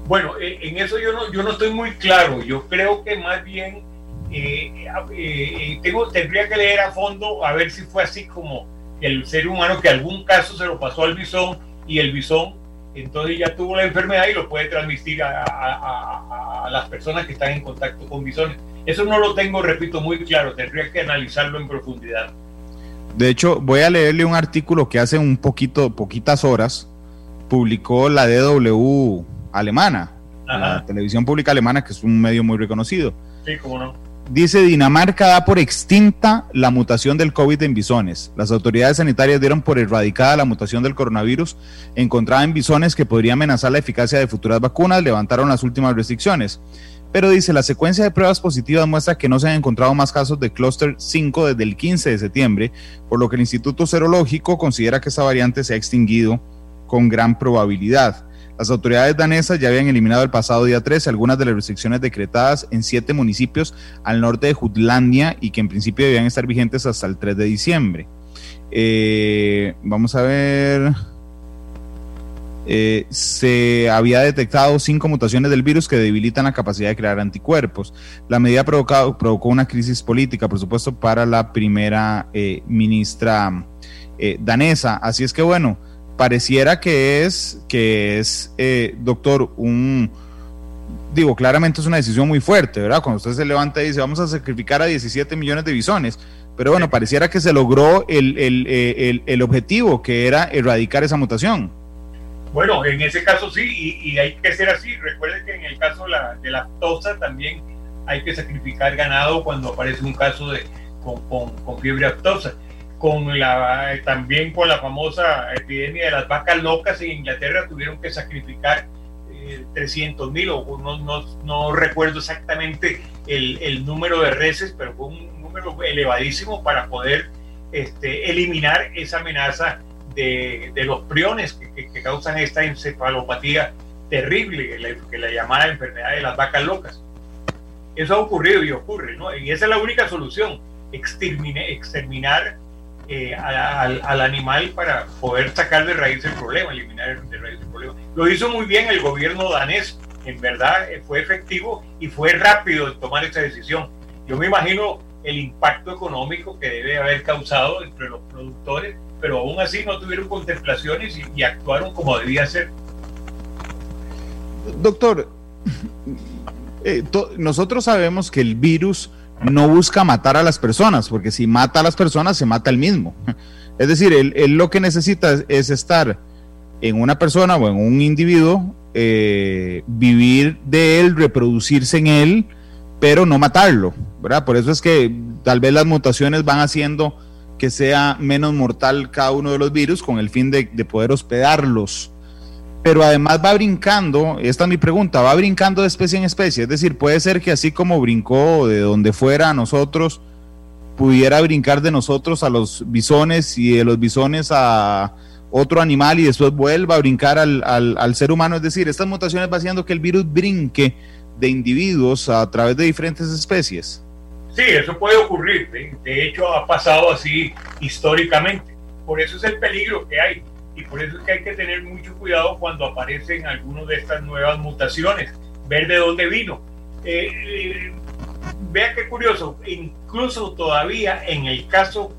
Bueno, en eso yo no, yo no estoy muy claro. Yo creo que más bien eh, eh, tengo, tendría que leer a fondo a ver si fue así como el ser humano que algún caso se lo pasó al bisón y el bisón entonces ya tuvo la enfermedad y lo puede transmitir a, a, las personas que están en contacto con bisones. Eso no lo tengo, repito, muy claro, tendría que analizarlo en profundidad. De hecho, voy a leerle un artículo que hace un poquito, poquitas horas, publicó la DW alemana, la televisión pública alemana, que es un medio muy reconocido. Sí, cómo no. Dice, Dinamarca da por extinta la mutación del COVID en bisones. Las autoridades sanitarias dieron por erradicada la mutación del coronavirus encontrada en bisones que podría amenazar la eficacia de futuras vacunas, levantaron las últimas restricciones. Pero dice, la secuencia de pruebas positivas muestra que no se han encontrado más casos de clúster 5 desde el 15 de septiembre, por lo que el Instituto Serológico considera que esa variante se ha extinguido con gran probabilidad. Las autoridades danesas ya habían eliminado el pasado día 13 algunas de las restricciones decretadas en siete municipios al norte de Jutlandia y que en principio debían estar vigentes hasta el 3 de diciembre. Eh, vamos a ver. Eh, se había detectado cinco mutaciones del virus que debilitan la capacidad de crear anticuerpos. La medida provocado, provocó una crisis política, por supuesto, para la primera eh, ministra danesa. Así es que bueno, pareciera que es, que es eh, doctor, un, digo, claramente es una decisión muy fuerte, ¿verdad? Cuando usted se levanta y dice, vamos a sacrificar a 17 millones de bisones, pero bueno, pareciera que se logró el, el, el, el objetivo, que era erradicar esa mutación. Bueno, en ese caso sí, y, y hay que ser así. Recuerde que en el caso la, de la tosa también hay que sacrificar ganado cuando aparece un caso de, con, con, con fiebre aftosa con la, también con la famosa epidemia de las vacas locas en Inglaterra tuvieron que sacrificar 300 eh, mil, o no, no, no, recuerdo exactamente el, el, número de reses, pero fue un número elevadísimo para poder este, eliminar esa amenaza de, los priones que, que, causan esta encefalopatía terrible, que la, que la llamada enfermedad de las vacas locas. Eso ha ocurrido y ocurre, ¿no? Y esa es la única solución, exterminar, exterminar eh, al, animal para poder sacar de raíz el problema, eliminar el problema. Lo hizo muy bien el gobierno danés, en verdad eh, fue efectivo y fue rápido en tomar esta decisión. Yo me imagino el impacto económico que debe haber causado entre los productores, pero aún así no tuvieron contemplaciones y, actuaron como debía ser. Doctor, eh, nosotros sabemos que el virus no busca matar a las personas, porque si mata a las personas, se mata el mismo. Es decir, él, lo que necesita es, estar en una persona o en un individuo, eh, vivir de él, reproducirse en él, pero no matarlo, ¿verdad? Por eso es que tal vez las mutaciones van haciendo que sea menos mortal cada uno de los virus con el fin de, de poder hospedarlos. Pero además va brincando, esta es mi pregunta, va brincando de especie en especie, es decir, puede ser que así como brincó de donde fuera a nosotros, pudiera brincar de nosotros a los bisones y de los bisones a otro animal y después vuelva a brincar al, al, ser humano, es decir, estas mutaciones va haciendo que el virus brinque de individuos a través de diferentes especies. Sí, eso puede ocurrir, de hecho ha pasado así históricamente, por eso es el peligro que hay. Y por eso es que hay que tener mucho cuidado cuando aparecen algunas de estas nuevas mutaciones, ver de dónde vino. Eh, eh, vea qué curioso, incluso todavía en el caso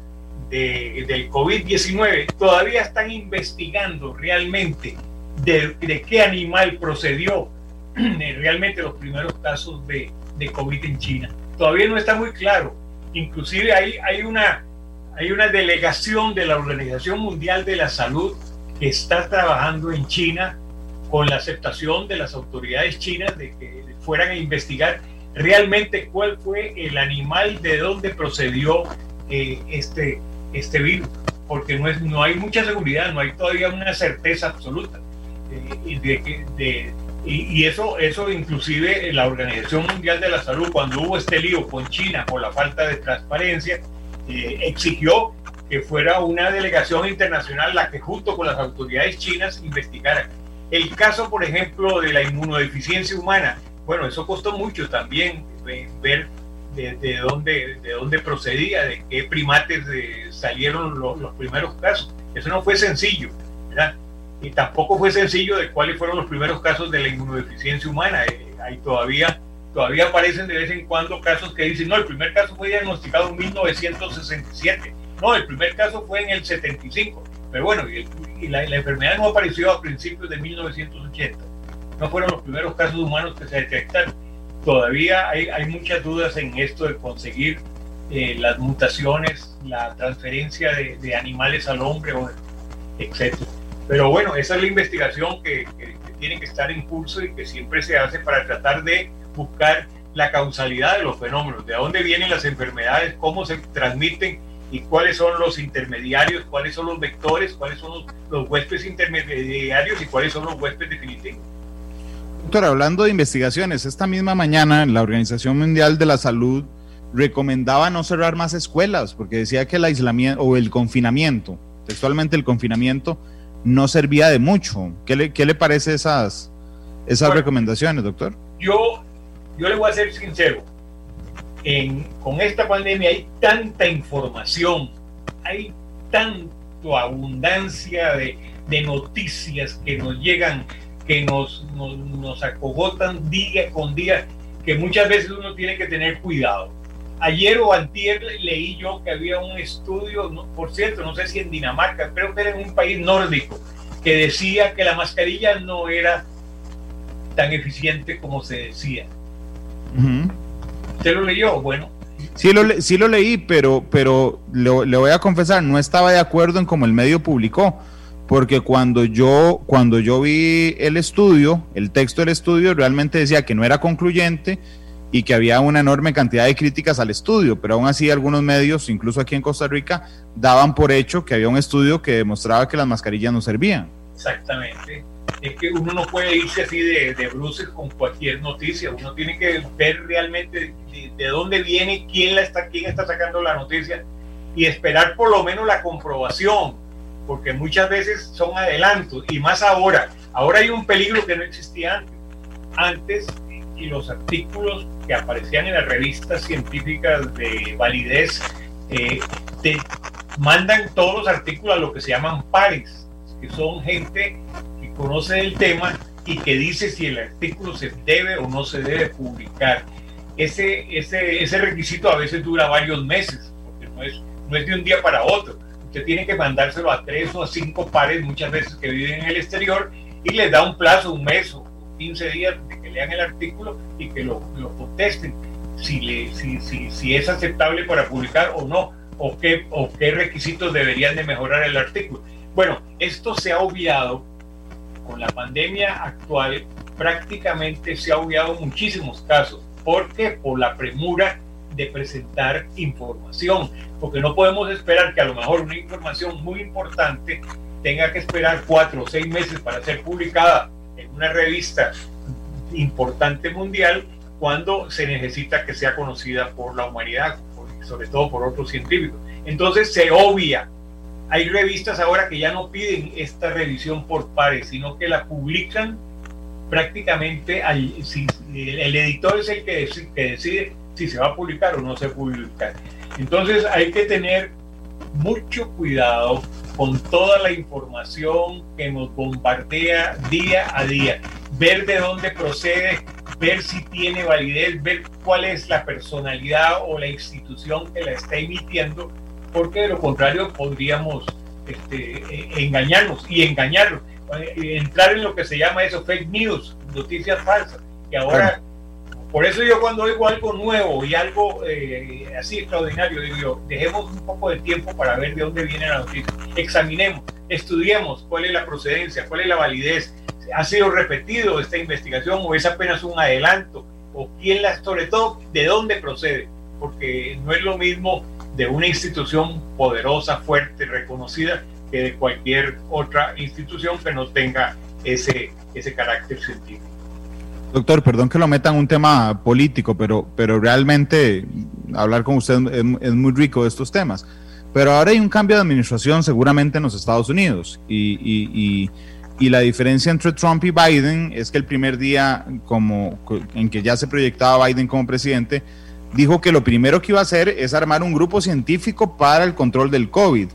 de, del COVID-19, todavía están investigando realmente de, de, qué animal procedió realmente los primeros casos de, de COVID en China. Todavía no está muy claro. Inclusive hay, una delegación de la Organización Mundial de la Salud que está trabajando en China con la aceptación de las autoridades chinas de que fueran a investigar realmente cuál fue el animal de dónde procedió eh, este, este virus, porque no hay mucha seguridad, no hay todavía una certeza absoluta. Eh, de, de, y, eso, eso inclusive la Organización Mundial de la Salud, cuando hubo este lío con China por la falta de transparencia, eh, exigió que fuera una delegación internacional la que junto con las autoridades chinas investigara. El caso, por ejemplo, de la inmunodeficiencia humana, bueno, eso costó mucho también ver de, dónde, de dónde procedía, de qué primates salieron los primeros casos. Eso no fue sencillo, ¿verdad? Y tampoco fue sencillo de cuáles fueron los primeros casos de la inmunodeficiencia humana. Eh, hay todavía, todavía aparecen de vez en cuando casos que dicen, no, el primer caso fue diagnosticado en 1967 no, el primer caso fue en el 75, pero bueno, la, la, enfermedad no apareció a principios de 1980. No fueron los primeros casos humanos que se detectaron. Todavía hay, hay muchas dudas en esto de conseguir eh, las mutaciones, la transferencia de, de, animales al hombre, etc. Pero bueno, esa es la investigación que, que, que tiene que estar en curso y que siempre se hace para tratar de buscar la causalidad de los fenómenos, de dónde vienen las enfermedades, cómo se transmiten y cuáles son los intermediarios, cuáles son los vectores, cuáles son los, los huéspedes intermediarios y cuáles son los huéspedes definitivos. Doctor, hablando de investigaciones, esta misma mañana la Organización Mundial de la Salud recomendaba no cerrar más escuelas porque decía que el aislamiento o el confinamiento, textualmente el confinamiento, no servía de mucho. ¿Qué le, qué le parece esas, esas bueno, recomendaciones, doctor? Yo, yo le voy a ser sincero. En, con esta pandemia hay tanta información, hay tanto abundancia de, de noticias que nos llegan, que nos, nos, nos acogotan día con día, que muchas veces uno tiene que tener cuidado ayer o antier leí yo que había un estudio, no, por cierto, no sé si en Dinamarca, creo que era en un país nórdico, que decía que la mascarilla no era tan eficiente como se decía. Uh -huh. ¿Usted lo leyó? Bueno. Sí lo, sí lo leí, pero, pero le, le, voy a confesar, no estaba de acuerdo en cómo el medio publicó, porque cuando yo, cuando yo vi el estudio, el texto del estudio, realmente decía que no era concluyente, y que había una enorme cantidad de críticas al estudio, pero aún así algunos medios, incluso aquí en Costa Rica, daban por hecho que había un estudio que demostraba que las mascarillas no servían. Exactamente. Es que uno no puede irse así de, de bruces con cualquier noticia, uno tiene que ver realmente de, de, dónde viene, quién, la está, quién está sacando la noticia y esperar por lo menos la comprobación, porque muchas veces son adelantos y más ahora. Ahora hay un peligro que no existía antes. Antes y los artículos que aparecían en las revistas científicas de validez eh, te mandan todos los artículos a lo que se llaman pares, que son gente que conoce el tema y que dice si el artículo se debe o no se debe publicar. Ese, ese, ese requisito a veces dura varios meses, porque no es, no es de un día para otro. Usted tiene que mandárselo a tres o a cinco pares, muchas veces que viven en el exterior, y les da un plazo, un mes o 15 días de que lean el artículo y que lo, lo contesten si, le, si, si, si, es aceptable para publicar o no, o qué, o qué requisitos deberían de mejorar el artículo. Bueno, esto se ha obviado con la pandemia actual, prácticamente se ha obviado muchísimos casos. ¿Por qué? Por la premura de presentar información, porque no podemos esperar que a lo mejor una información muy importante tenga que esperar cuatro o seis meses para ser publicada una revista importante mundial cuando se necesita que sea conocida por la humanidad, sobre todo por otros científicos. Entonces se obvia. Hay revistas ahora que ya no piden esta revisión por pares, sino que la publican prácticamente, si, el editor es el que decide, que decide si se va a publicar o no se publicar. Entonces hay que tener mucho cuidado con toda la información que nos bombardea día a día, ver de dónde procede, ver si tiene validez, ver cuál es la personalidad o la institución que la está emitiendo, porque de lo contrario podríamos este, engañarnos y engañarnos, entrar en lo que se llama eso, fake news, noticias falsas, que ahora por eso yo cuando oigo algo nuevo y algo eh, así extraordinario, digo yo, dejemos un poco de tiempo para ver de dónde viene la noticia. Examinemos, estudiemos cuál es la procedencia, cuál es la validez. ¿Ha sido repetido esta investigación o es apenas un adelanto? ¿O quién la, sobre todo, de dónde procede? Porque no es lo mismo de una institución poderosa, fuerte, reconocida, que de cualquier otra institución que no tenga ese, ese carácter científico. Doctor, perdón que lo meta en un tema político, pero, pero realmente hablar con usted es, es, muy rico de estos temas. Pero ahora hay un cambio de administración seguramente en los Estados Unidos y, y, y, la diferencia entre Trump y Biden es que el primer día como, en que ya se proyectaba Biden como presidente, dijo que lo primero que iba a hacer es armar un grupo científico para el control del COVID.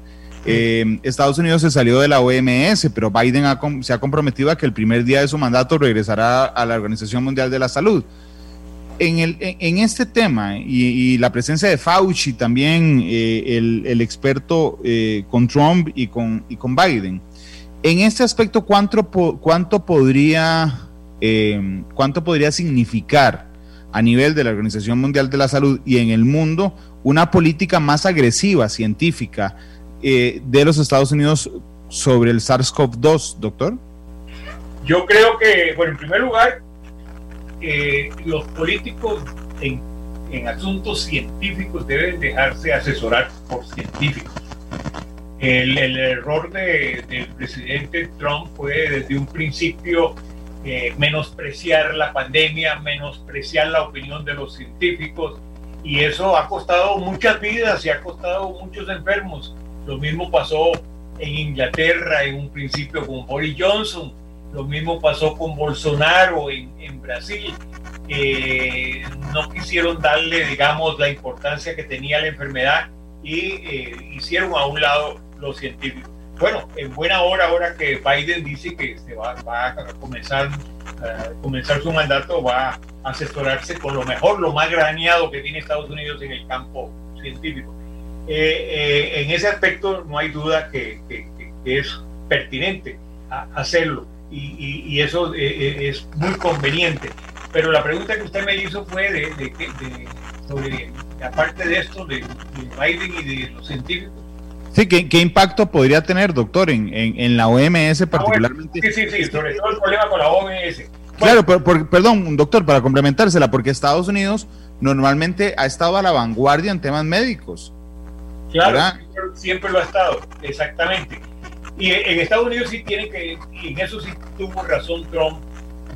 Eh, Estados Unidos se salió de la OMS, pero Biden ha, se ha comprometido a que el primer día de su mandato regresará a la Organización Mundial de la Salud. En, el, en este tema y, y, la presencia de Fauci, también eh, el, el, experto eh, con Trump y con, y con Biden, En este aspecto, ¿cuánto, cuánto, podría, eh, ¿cuánto podría significar a nivel de la Organización Mundial de la Salud y en el mundo una política más agresiva científica eh, de los Estados Unidos sobre el SARS-CoV-2, doctor? Yo creo que, bueno, en primer lugar, eh, los políticos en, asuntos científicos deben dejarse asesorar por científicos. El, el error de, del presidente Trump fue desde un principio eh, menospreciar la pandemia, menospreciar la opinión de los científicos, y eso ha costado muchas vidas y ha costado muchos enfermos. Lo mismo pasó en Inglaterra en un principio con Boris Johnson, lo mismo pasó con Bolsonaro en, Brasil. Eh, no quisieron darle, digamos, la importancia que tenía la enfermedad y eh, hicieron a un lado los científicos. Bueno, en buena hora, ahora que Biden dice que se va, va a comenzar, a comenzar su mandato, va a asesorarse con lo mejor, lo más graneado que tiene Estados Unidos en el campo científico. Eh, en ese aspecto no hay duda que, que, que es pertinente hacerlo y, eso eh, eh, es muy conveniente. Pero la pregunta que usted me hizo fue de, de, sobre, aparte de esto, de, Biden y de los científicos. Sí, ¿qué, qué impacto podría tener, doctor, en, en, en la OMS ah, particularmente? sí, sí, sí, sobre todo el problema con la OMS. claro, pero, perdón, doctor, para complementársela, porque Estados Unidos normalmente ha estado a la vanguardia en temas médicos. Claro, siempre, siempre, lo ha estado, exactamente. Y en Estados Unidos sí tiene que, y en eso sí tuvo razón Trump,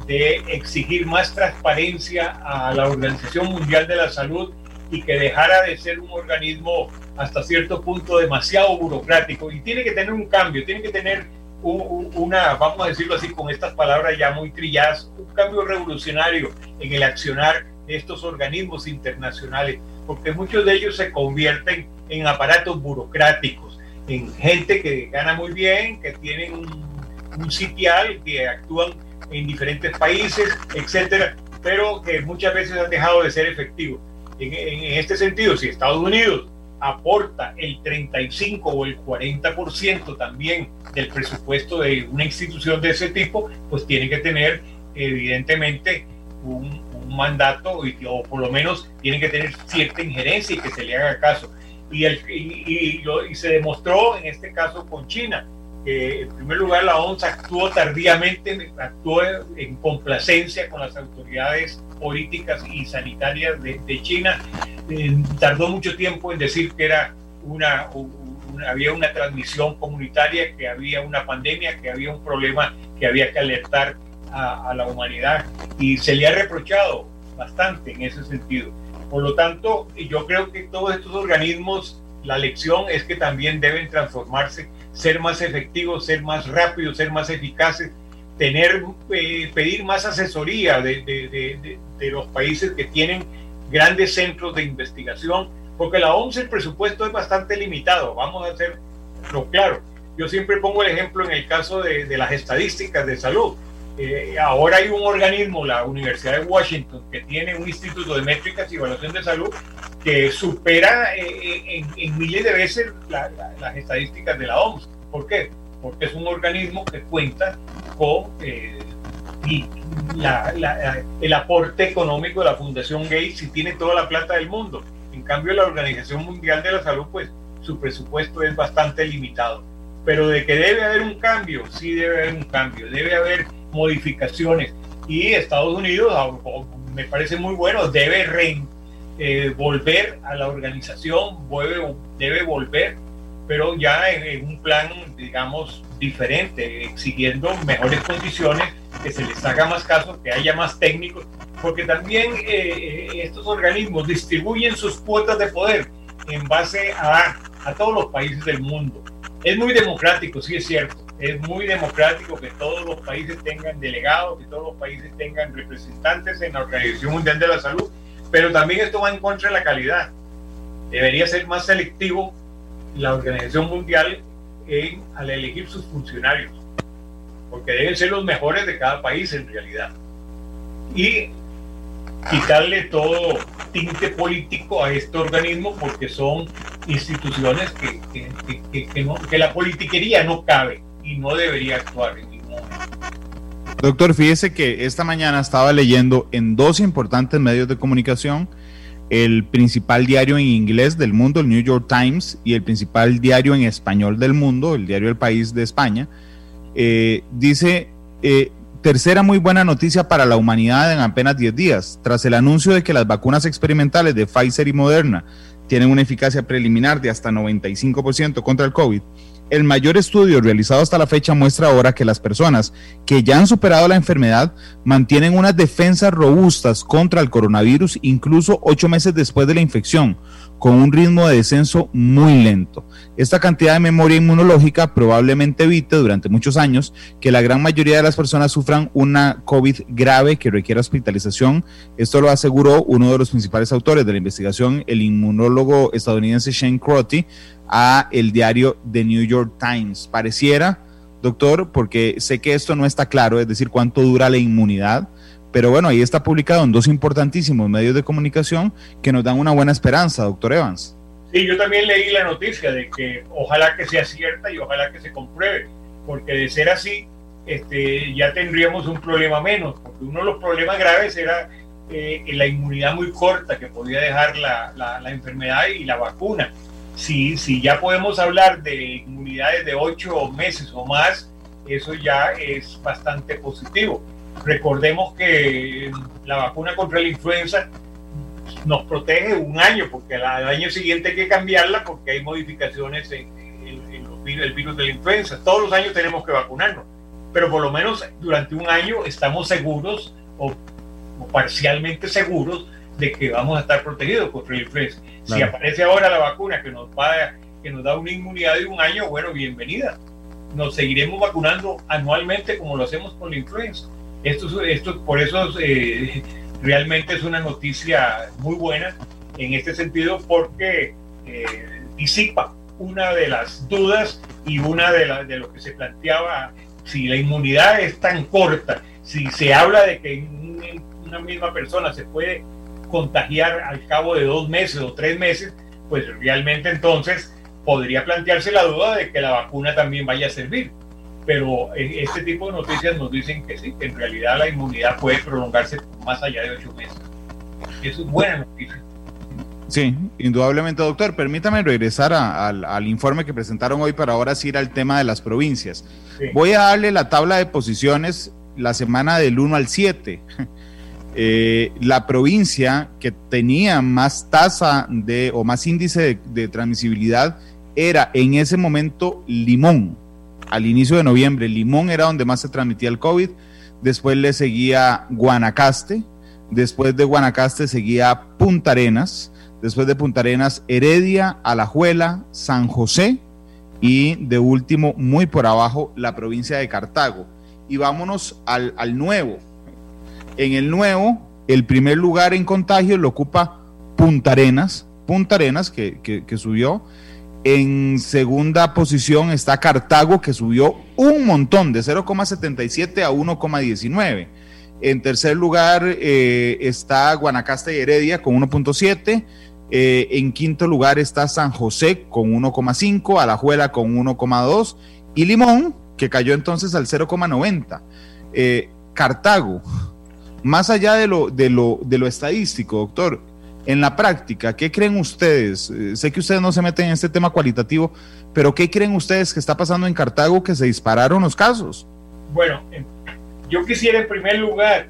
de exigir más transparencia a la Organización Mundial de la Salud y que dejara de ser un organismo hasta cierto punto demasiado burocrático. Y tiene que tener un cambio, tiene que tener una, vamos a decirlo así con estas palabras ya muy trilladas, un cambio revolucionario en el accionar de estos organismos internacionales, porque muchos de ellos se convierten en aparatos burocráticos en gente que gana muy bien, que tienen un, sitial, que actúan en diferentes países, etcétera, pero que muchas veces han dejado de ser efectivos. En, este sentido, si Estados Unidos aporta el 35 o el 40% también del presupuesto de una institución de ese tipo, pues tiene que tener evidentemente un, mandato o por lo menos tiene que tener cierta injerencia y que se le haga caso y, el, y, y, se demostró en este caso con China. que en primer lugar, la OMS actuó tardíamente, actuó en complacencia con las autoridades políticas y sanitarias de, de China. Eh, tardó mucho tiempo en decir que era una, había una transmisión comunitaria, que había una pandemia, que había un problema que había que alertar a, a la humanidad. Y se le ha reprochado bastante en ese sentido. Por lo tanto, yo creo que todos estos organismos, la lección es que también deben transformarse, ser más efectivos, ser más rápidos, ser más eficaces, tener, eh, pedir más asesoría de, los países que tienen grandes centros de investigación, porque la OMS el presupuesto es bastante limitado, vamos a hacerlo claro. Yo siempre pongo el ejemplo en el caso de las estadísticas de salud eh, ahora hay un organismo, la Universidad de Washington, que tiene un instituto de métricas y evaluación de salud que supera eh, eh, en, miles de veces las estadísticas de la OMS. ¿Por qué? Porque es un organismo que cuenta con el aporte económico de la Fundación Gates y tiene toda la plata del mundo. En cambio, la Organización Mundial de la Salud, pues su presupuesto es bastante limitado. Pero de que debe haber un cambio, sí debe haber un cambio. Debe haber modificaciones. Y Estados Unidos, me parece muy bueno, debe eh, volver a la organización, debe, debe volver, pero ya en, un plan, digamos, diferente, exigiendo mejores condiciones, que se les haga más caso, que haya más técnicos, porque también eh, eh, estos organismos distribuyen sus cuotas de poder en base a, a todos los países del mundo. Es muy democrático, sí es cierto, es muy democrático que todos los países tengan delegados, que todos los países tengan representantes en la Organización Mundial de la Salud, pero también esto va en contra de la calidad. Debería ser más selectivo la Organización Mundial en, al elegir sus funcionarios, porque deben ser los mejores de cada país en realidad. Y quitarle todo tinte político a este organismo porque son instituciones que, que, que, que la politiquería no cabe y no debería actuar en ningún momento. Doctor, fíjese que esta mañana estaba leyendo en dos importantes medios de comunicación, el principal diario en inglés del mundo, el New York Times, y el principal diario en español del mundo, el diario El País de España, eh, dice, eh, tercera muy buena noticia para la humanidad en apenas 10 días, tras el anuncio de que las vacunas experimentales de Pfizer y Moderna tienen una eficacia preliminar de hasta 95% contra el COVID. El mayor estudio realizado hasta la fecha muestra ahora que las personas que ya han superado la enfermedad mantienen unas defensas robustas contra el coronavirus incluso ocho meses después de la infección, con un ritmo de descenso muy lento. Esta cantidad de memoria inmunológica probablemente evite durante muchos años que la gran mayoría de las personas sufran una COVID grave que requiera hospitalización. Esto lo aseguró uno de los principales autores de la investigación, el inmunólogo estadounidense Shane Crotty, a el diario The New York Times. Pareciera, doctor, porque sé que esto no está claro, es decir, cuánto dura la inmunidad, pero bueno, ahí está publicado en dos importantísimos medios de comunicación que nos dan una buena esperanza, doctor Evans. Sí, yo también leí la noticia de que ojalá que sea cierta y ojalá que se compruebe, porque de ser así, este, ya tendríamos un problema menos, porque uno de los problemas graves era eh, la inmunidad muy corta que podía dejar la, la, enfermedad y la vacuna. Si, si ya podemos hablar de inmunidades de ocho meses o más, eso ya es bastante positivo. Recordemos que la vacuna contra la influenza nos protege un año, porque al año siguiente hay que cambiarla porque hay modificaciones en, el virus de la influenza. Todos los años tenemos que vacunarnos, pero por lo menos durante un año estamos seguros o, parcialmente seguros de que vamos a estar protegidos contra la influenza. Si aparece ahora la vacuna que nos, va, que nos da una inmunidad de un año, bueno, bienvenida. Nos seguiremos vacunando anualmente como lo hacemos con la influenza. Esto, esto por eso eh, realmente es una noticia muy buena en este sentido porque eh, disipa una de las dudas y una de, las de lo que se planteaba, si la inmunidad es tan corta, si se habla de que una misma persona se puede contagiar al cabo de dos meses o tres meses, pues realmente entonces podría plantearse la duda de que la vacuna también vaya a servir pero este tipo de noticias nos dicen que sí, que en realidad la inmunidad puede prolongarse más allá de ocho meses. Eso es buena noticia. Sí, indudablemente, doctor. Permítame regresar al, informe que presentaron hoy para ahora sí ir al tema de las provincias. Voy a darle la tabla de posiciones la semana del 1 al 7. Eh, la provincia que tenía más tasa de o más índice de transmisibilidad era en ese momento Limón al inicio de noviembre. Limón era donde más se transmitía el COVID. Después le seguía Guanacaste. Después de Guanacaste seguía Punta Arenas. Después de Punta Arenas, Heredia, Alajuela, San José. Y de último, muy por abajo, la provincia de Cartago. Y vámonos al, nuevo. En el nuevo, el primer lugar en contagio lo ocupa Punta Arenas. Punta Arenas, que, subió en segunda posición está Cartago, que subió un montón, de 0,77 a 1,19. En tercer lugar eh, está Guanacaste y Heredia con 1.7. Eh, en quinto lugar está San José con 1,5, Alajuela con 1,2 y Limón, que cayó entonces al 0,90. Eh, Cartago, más allá de lo, de, lo, de lo estadístico, doctor, en la práctica, ¿qué creen ustedes? Eh, sé que ustedes no se meten en este tema cualitativo, pero ¿qué creen ustedes que está pasando en Cartago que se dispararon los casos? Bueno, yo quisiera en primer lugar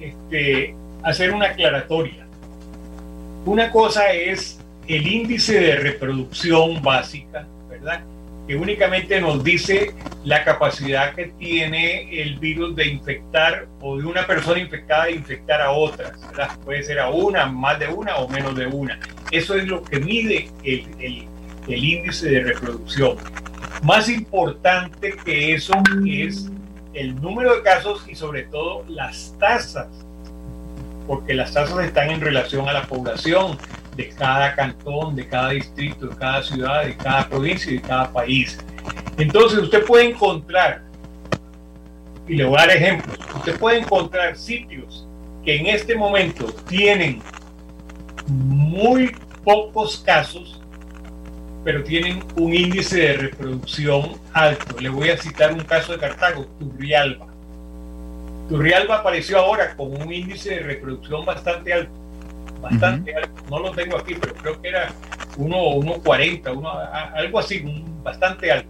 este, hacer una aclaratoria. Una cosa es el índice de reproducción básica, ¿verdad? Que únicamente nos dice la capacidad que tiene el virus de infectar o de una persona infectada de infectar a otras. Puede ser a una, más de una o menos de una. Eso es lo que mide el, el índice de reproducción. Más importante que eso es el número de casos y sobre todo las tasas, porque las tasas están en relación a la población, de cada cantón, de cada distrito, de cada ciudad, de cada provincia y de cada país. Entonces usted puede encontrar, y le voy a dar ejemplos, usted puede encontrar sitios que en este momento tienen muy pocos casos pero tienen un índice de reproducción alto. Le voy a citar un caso de Cartago, Turrialba. Turrialba apareció ahora con un índice de reproducción bastante alto, bastante alto. No lo tengo aquí, pero creo que era 1,40, uno, algo así, bastante alto.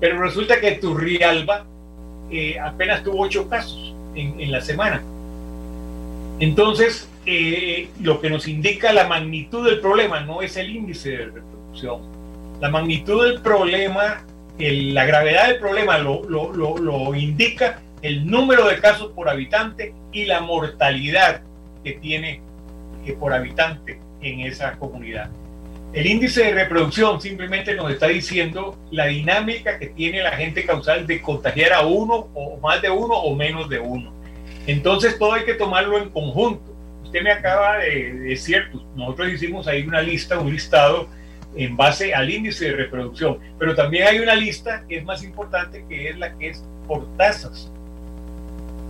Pero resulta que Turrialba eh, apenas tuvo ocho casos en, en la semana. Entonces, eh, lo que nos indica la magnitud del problema no es el índice de reproducción. La magnitud del problema, la gravedad del problema lo, lo, lo, indica el número de casos por habitante y la mortalidad que tiene por habitante en esa comunidad. El índice de reproducción simplemente nos está diciendo la dinámica que tiene la gente causal de contagiar a uno o más de uno o menos de uno. Entonces todo hay que tomarlo en conjunto usted me acaba de decir, nosotros hicimos ahí una lista, un listado en base al índice de reproducción, pero también hay una lista que es más importante, que es la que es por tasas.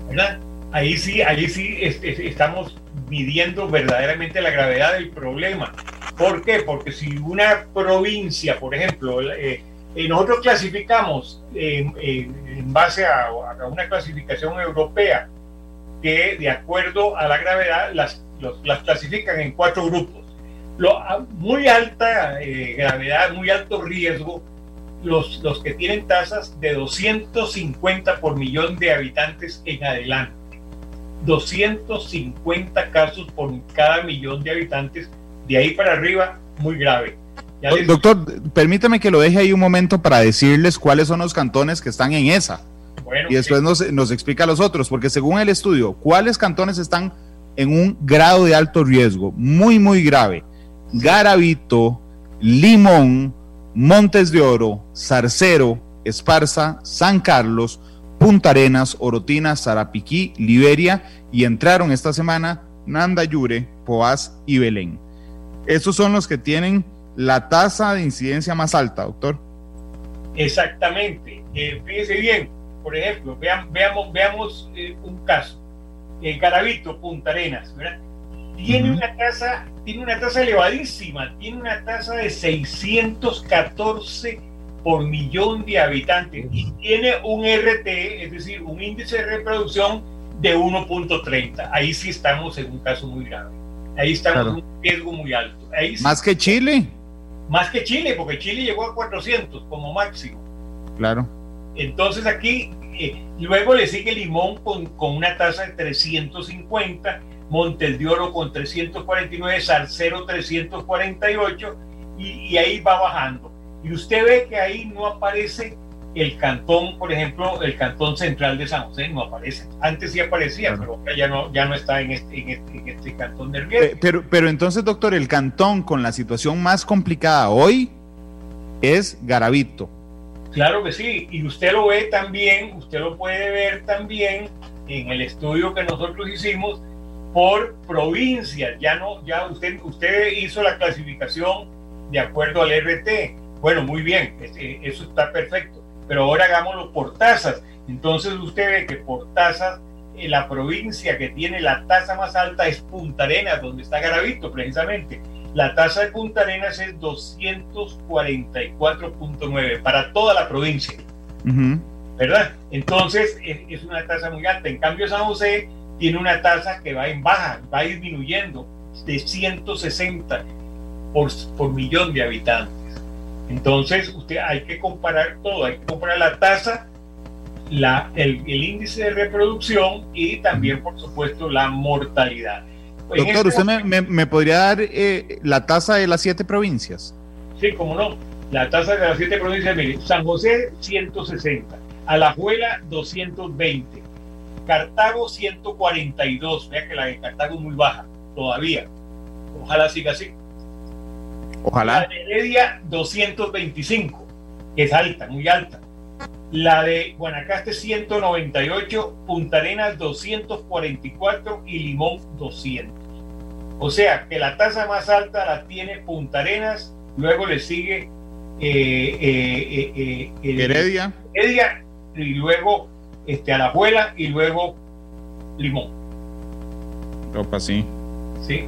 ¿verdad? Ahí sí, ahí sí estamos midiendo verdaderamente la gravedad del problema. ¿Por qué? Porque si una provincia, por ejemplo, eh, eh, nosotros clasificamos en base a, una clasificación europea, que de acuerdo a la gravedad las, las clasifican en cuatro grupos. Lo, muy alta eh, gravedad, muy alto riesgo, los, los que tienen tasas de 250 por millón de habitantes en adelante. 250 casos por cada millón de habitantes, de ahí para arriba, muy grave. Doctor, permítame que lo deje ahí un momento para decirles cuáles son los cantones que están en esa y después nos, nos explica los otros, porque según el estudio, ¿cuáles cantones están en un grado de alto riesgo? Muy, muy grave. Garavito, Limón, Montes de Oro, Zarcero, Esparza, San Carlos, Punta Arenas, Orotina, Sarapiquí, Liberia y entraron esta semana Nandayure, Poás y Belén. Estos son los que tienen la tasa de incidencia más alta, doctor. Exactamente. Eh, fíjese bien, por ejemplo, veamos, veamos eh, un caso. El Carabito, Punta Arenas, Tiene una tasa, tiene una tasa elevadísima, tiene una tasa de 614 por millón de habitantes y tiene un RT, es decir, un índice de reproducción de 1.30. Ahí sí estamos en un caso muy grave. Ahí estamos en un riesgo muy alto. más que Chile. Más que Chile, porque Chile llegó a 400 como máximo. Claro. Entonces aquí, eh, luego le sigue Limón con, con, una tasa de 350, Montes de Oro con 349, Salcero 348 y, y ahí va bajando. Y usted ve que ahí no aparece el cantón, por ejemplo, el cantón central de San José no aparece. Antes sí aparecía, pero ya no, ya no está en este, en este, en este cantón de riesgo. Pero, pero entonces, doctor, el cantón con la situación más complicada hoy es Garavito. Claro que sí, y usted lo ve también, usted lo puede ver también en el estudio que nosotros hicimos por provincias. Ya no, ya usted, usted hizo la clasificación de acuerdo al RT. Bueno, muy bien, eso está perfecto. Pero ahora hagámoslo por tasas. Entonces usted ve que por tasas eh, la provincia que tiene la tasa más alta es Punta Arenas, donde está Garavito precisamente. La tasa de Punta Arenas es 244.9 para toda la provincia. ¿Verdad? Entonces es, una tasa muy alta. En cambio, San José tiene una tasa que va en baja, va disminuyendo de 160 por, por millón de habitantes. Entonces, usted hay que comparar todo, hay que comparar la tasa, la, el, el índice de reproducción y también, por supuesto, la mortalidad. Doctor, ¿usted me, podría dar eh, la tasa de las siete provincias? Sí, cómo no. La tasa de las siete provincias, mire, San José 160, Alajuela 220, Cartago 142, vea que la de Cartago es muy baja todavía. Ojalá siga así. Ojalá. La de Heredia 225, que es alta, muy alta. La de Guanacaste 198, Punta Arenas 244 y Limón 200. O sea que la tasa más alta la tiene Punta Arenas, luego le sigue eh, eh, eh, Heredia. Heredia y luego este, y luego Limón. Opa, sí. Sí.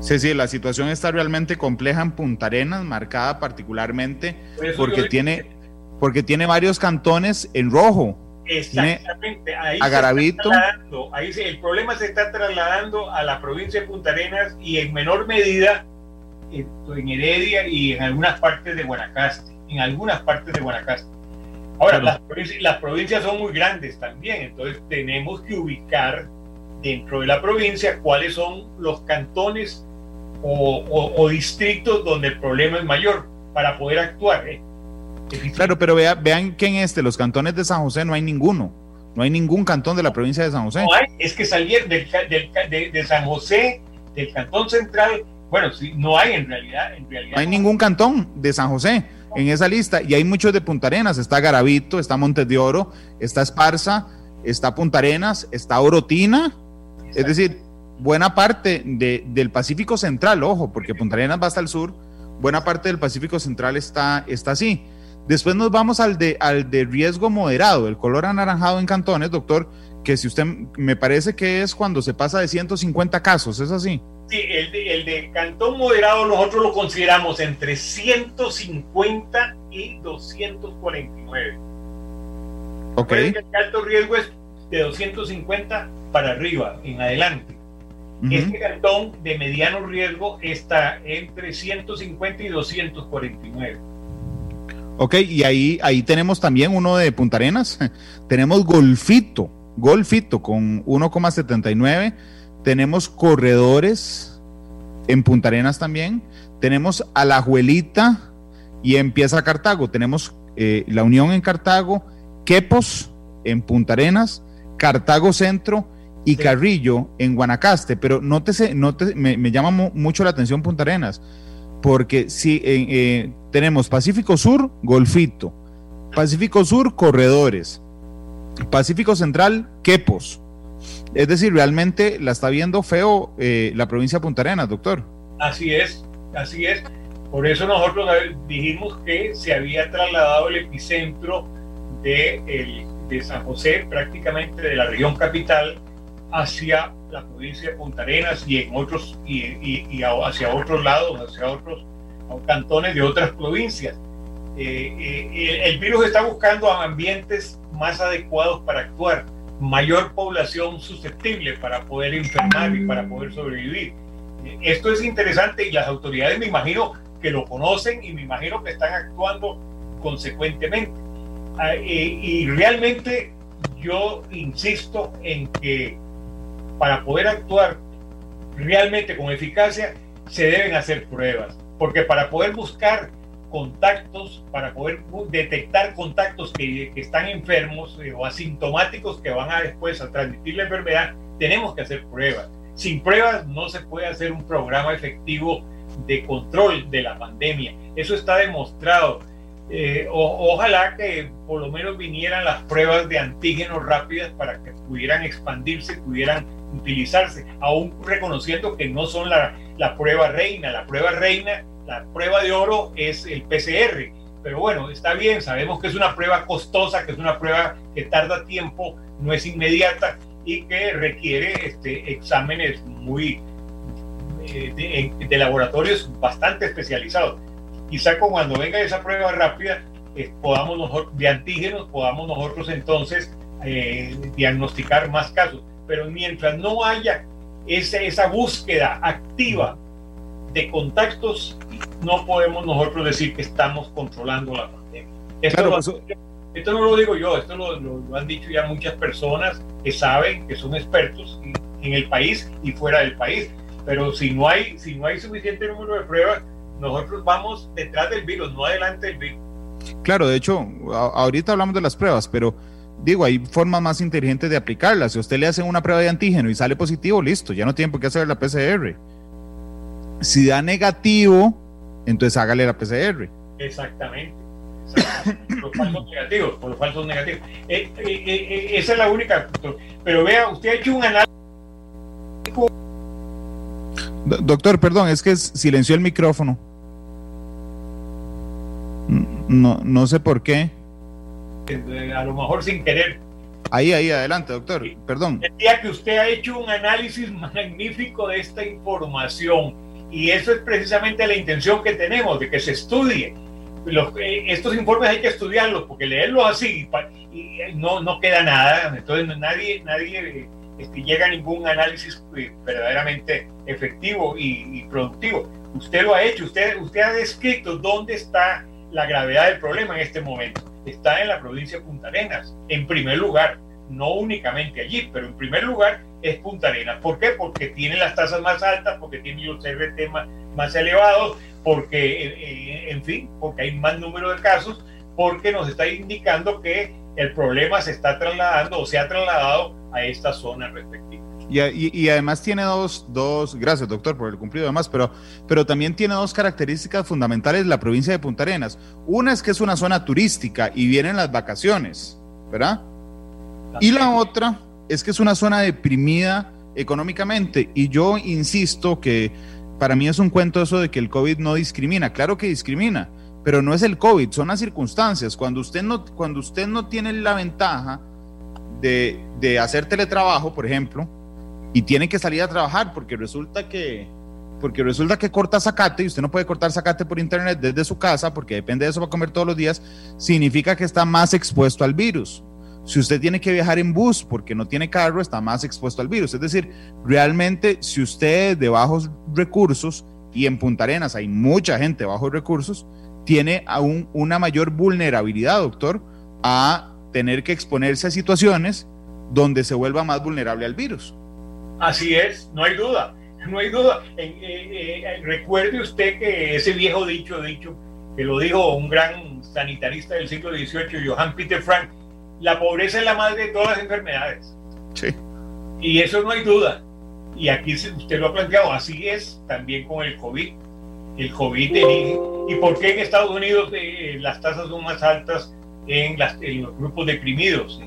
Sí, sí, la situación está realmente compleja en Punta Arenas, marcada particularmente porque tiene, porque tiene varios cantones en rojo. Exactamente, ahí, ahí el problema se está trasladando a la provincia de Punta Arenas y en menor medida en Heredia y en algunas partes de Guanacaste, en algunas partes de Guanacaste. Ahora, las, provincias, las provincias son muy grandes también, entonces tenemos que ubicar dentro de la provincia cuáles son los cantones o, distritos donde el problema es mayor para poder actuar. ¿eh? Claro, pero vean que en este, los cantones de San José no hay ninguno. No hay ningún cantón de la provincia de San José. No hay, es que salir del, de, de, San José, del cantón central, bueno, sí, no hay en realidad, en realidad. No hay ningún cantón de San José en esa lista. Y hay muchos de Punta Arenas. Está Garavito, está Montes de Oro, está Esparza, está Punta Arenas, está Orotina. Es decir, buena parte de, del Pacífico Central, ojo, porque Punta Arenas va hasta el sur, buena parte del Pacífico Central está, está así. Después nos vamos al de, al de riesgo moderado, el color anaranjado en cantones, doctor, que si usted me parece que es cuando se pasa de 150 casos, ¿es así? Sí, el de, el de cantón moderado nosotros lo consideramos entre 150 y 249. Ok. El alto riesgo es de 250 para arriba, en adelante. Este cantón de mediano riesgo está entre 150 y 249. Ok, y ahí, ahí tenemos también uno de Punta Arenas. tenemos Golfito, Golfito con 1,79. Tenemos corredores en Punta Arenas también. Tenemos Alajuelita y empieza Cartago. Tenemos eh, La Unión en Cartago, Quepos en Punta Arenas, Cartago Centro y Carrillo en Guanacaste, pero nótese, nótese me, me, llama mucho la atención Punta Arenas, porque si eh, tenemos Pacífico Sur, Golfito, Pacífico Sur, Corredores, Pacífico Central, Quepos. Es decir, realmente la está viendo feo eh, la provincia de Punta Arenas, doctor. Así es, así es. Por eso nosotros dijimos que se había trasladado el epicentro de, de San José, prácticamente de la región capital, hacia la provincia de Punta Arenas y en otros y, hacia otros lados, hacia otros cantones de otras provincias. Eh, eh, el, virus está buscando ambientes más adecuados para actuar, mayor población susceptible para poder enfermar y para poder sobrevivir. Eh, esto es interesante y las autoridades me imagino que lo conocen y me imagino que están actuando consecuentemente. Ah, y realmente yo insisto en que para poder actuar realmente con eficacia, se deben hacer pruebas, porque para poder buscar contactos, para poder detectar contactos que, están enfermos eh, o asintomáticos que van a después a transmitir la enfermedad, tenemos que hacer pruebas. Sin pruebas no se puede hacer un programa efectivo de control de la pandemia. Eso está demostrado. Eh, ojalá que por lo menos vinieran las pruebas de antígenos rápidas para que pudieran expandirse, pudieran utilizarse, aún reconociendo que no son la, la prueba reina. La prueba reina, la prueba de oro es el PCR. Pero bueno, está bien, sabemos que es una prueba costosa, que es una prueba que tarda tiempo, no es inmediata y que requiere este, exámenes muy eh, de, laboratorios bastante especializados. Quizá cuando venga esa prueba rápida, eh, podamos nosotros, de antígenos, podamos nosotros entonces eh, diagnosticar más casos pero mientras no haya esa, esa búsqueda activa de contactos, no podemos nosotros decir que estamos controlando la pandemia. Esto, no lo digo yo, esto lo, han dicho ya muchas personas que saben, que son expertos en el país y fuera del país. Pero si no hay, si no hay suficiente número de pruebas, nosotros vamos detrás del virus, no adelante del virus. Claro, de hecho, ahorita hablamos de las pruebas, pero digo, hay formas más inteligentes de aplicarla. Si usted le hace una prueba de antígeno y sale positivo, listo, ya no tiene por qué hacer la PCR. Si da negativo, entonces hágale la PCR. Exactamente. por los falsos negativos, por los falsos negativos. Eh, eh, eh, esa es la única. Pero vea, usted ha hecho un análisis. Doctor, perdón, es que silenció el micrófono. No, no sé por qué a lo mejor sin querer. Ahí, ahí, adelante, doctor. Perdón. Decía que usted ha hecho un análisis magnífico de esta información Y eso es precisamente la intención que tenemos, de que se estudie. Los, eh, estos informes hay que estudiarlos, porque leerlos así y, no, no queda nada. Entonces nadie, nadie este, llega a ningún análisis eh, verdaderamente efectivo y, y, productivo. Usted lo ha hecho, usted, usted ha descrito dónde está la gravedad del problema en este momento. Está en la provincia de Punta Arenas, en primer lugar no únicamente allí, pero en primer lugar es Punta Arenas. ¿Por qué? Porque tiene las tasas más altas, porque tiene los RT más, elevados, porque, eh, eh, en fin, porque hay más número de casos, porque nos está indicando que el problema se está trasladando o se ha trasladado a esta zona respectiva. Y, además tiene dos, dos, gracias doctor por el cumplido además, pero, pero también tiene dos características fundamentales la provincia de Punta Arenas. Una es que es una zona turística y vienen las vacaciones, ¿verdad? Y la otra es que es una zona deprimida económicamente. Y yo insisto que para mí es un cuento eso de que el COVID no discrimina. Claro que discrimina, pero no es el COVID, son las circunstancias. Cuando usted no, cuando usted no tiene la ventaja de, de hacer teletrabajo, por ejemplo, y tiene que salir a trabajar porque resulta que porque resulta que corta zacate y usted no puede cortar zacate por internet desde su casa porque depende de eso para comer todos los días, significa que está más expuesto al virus. Si usted tiene que viajar en bus porque no tiene carro, está más expuesto al virus. Es decir, realmente si usted de bajos recursos y en Punta Arenas hay mucha gente de bajos recursos, tiene aún una mayor vulnerabilidad, doctor, a tener que exponerse a situaciones donde se vuelva más vulnerable al virus. Así es, no hay duda, no hay duda. Eh, eh, recuerde usted que ese viejo dicho, dicho, que lo dijo un gran sanitarista del siglo XVIII, Johann Peter Frank, la pobreza es la madre de todas las enfermedades. Sí. Y eso no hay duda. Y aquí usted lo ha planteado, así es también con el COVID. El COVID, ¿y por qué en Estados Unidos eh, las tasas son más altas en, los grupos deprimidos?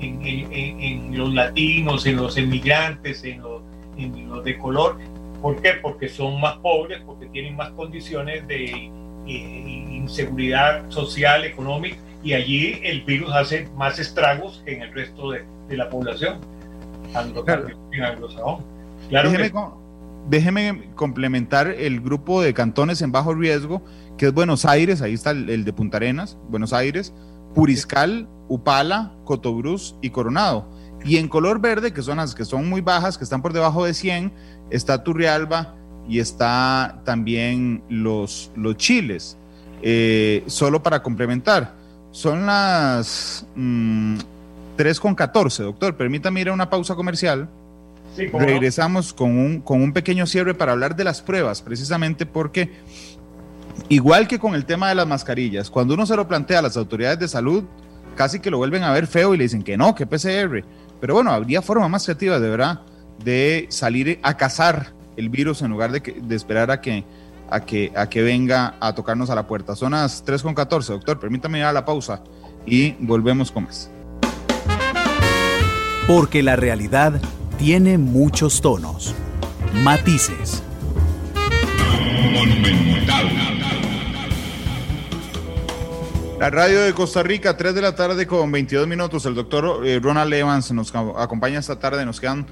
En, los latinos, en los emigrantes, en los, los, de color. ¿Por qué? Porque son más pobres, porque tienen más condiciones de eh, inseguridad social, económica y allí el virus hace más estragos que en el resto de, la población Claro déjeme, complementar el grupo de cantones en bajo riesgo, que es Buenos Aires, ahí está el, de Punta Arenas, Buenos Aires, Puriscal, Upala, Cotobruz y Coronado. Y en color verde, que son las que son muy bajas, que están por debajo de 100, está Turrialba y está también los, los chiles. Eh, solo para complementar, son las mm, con 3.14, doctor. Permítame ir a una pausa comercial. Regresamos con, un, con un pequeño cierre para hablar de las pruebas, precisamente porque, igual que con el tema de las mascarillas, cuando uno se lo plantea a las autoridades de salud, casi que lo vuelven a ver feo y le dicen que no, que PCR. Pero bueno, habría forma más creativa, de verdad, de salir a cazar el virus en lugar de, que, de esperar a que a que, a que venga a tocarnos a la puerta. Son las 3.14, doctor. Permítame ir a la pausa y volvemos con más. Porque la realidad tiene muchos tonos, matices. La radio de Costa Rica, 3 de la tarde con 22 minutos. El doctor eh, Ronald Evans nos acompaña esta tarde. Nos quedan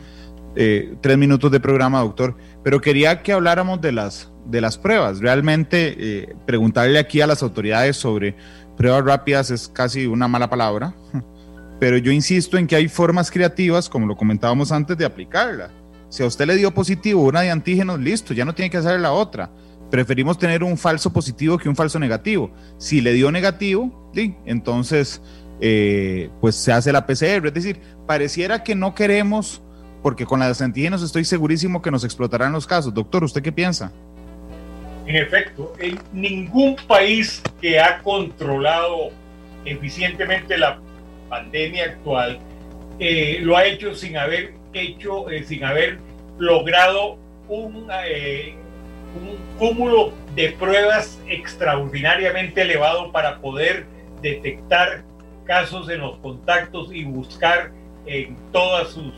eh, tres minutos de programa, doctor. Pero quería que habláramos de las de las pruebas. Realmente eh, preguntarle aquí a las autoridades sobre pruebas rápidas es casi una mala palabra, pero yo insisto en que hay formas creativas, como lo comentábamos antes, de aplicarla. Si a usted le dio positivo una de antígenos, listo, ya no tiene que hacer la otra. Preferimos tener un falso positivo que un falso negativo. Si le dio negativo, ¿sí? entonces eh, pues se hace la PCR. Es decir, pareciera que no queremos, porque con las antígenos estoy segurísimo que nos explotarán los casos. Doctor, ¿usted qué piensa? En efecto, en ningún país que ha controlado eficientemente la pandemia actual eh, lo ha hecho sin haber hecho, eh, sin haber logrado un, eh, un cúmulo de pruebas extraordinariamente elevado para poder detectar casos en los contactos y buscar en todas sus,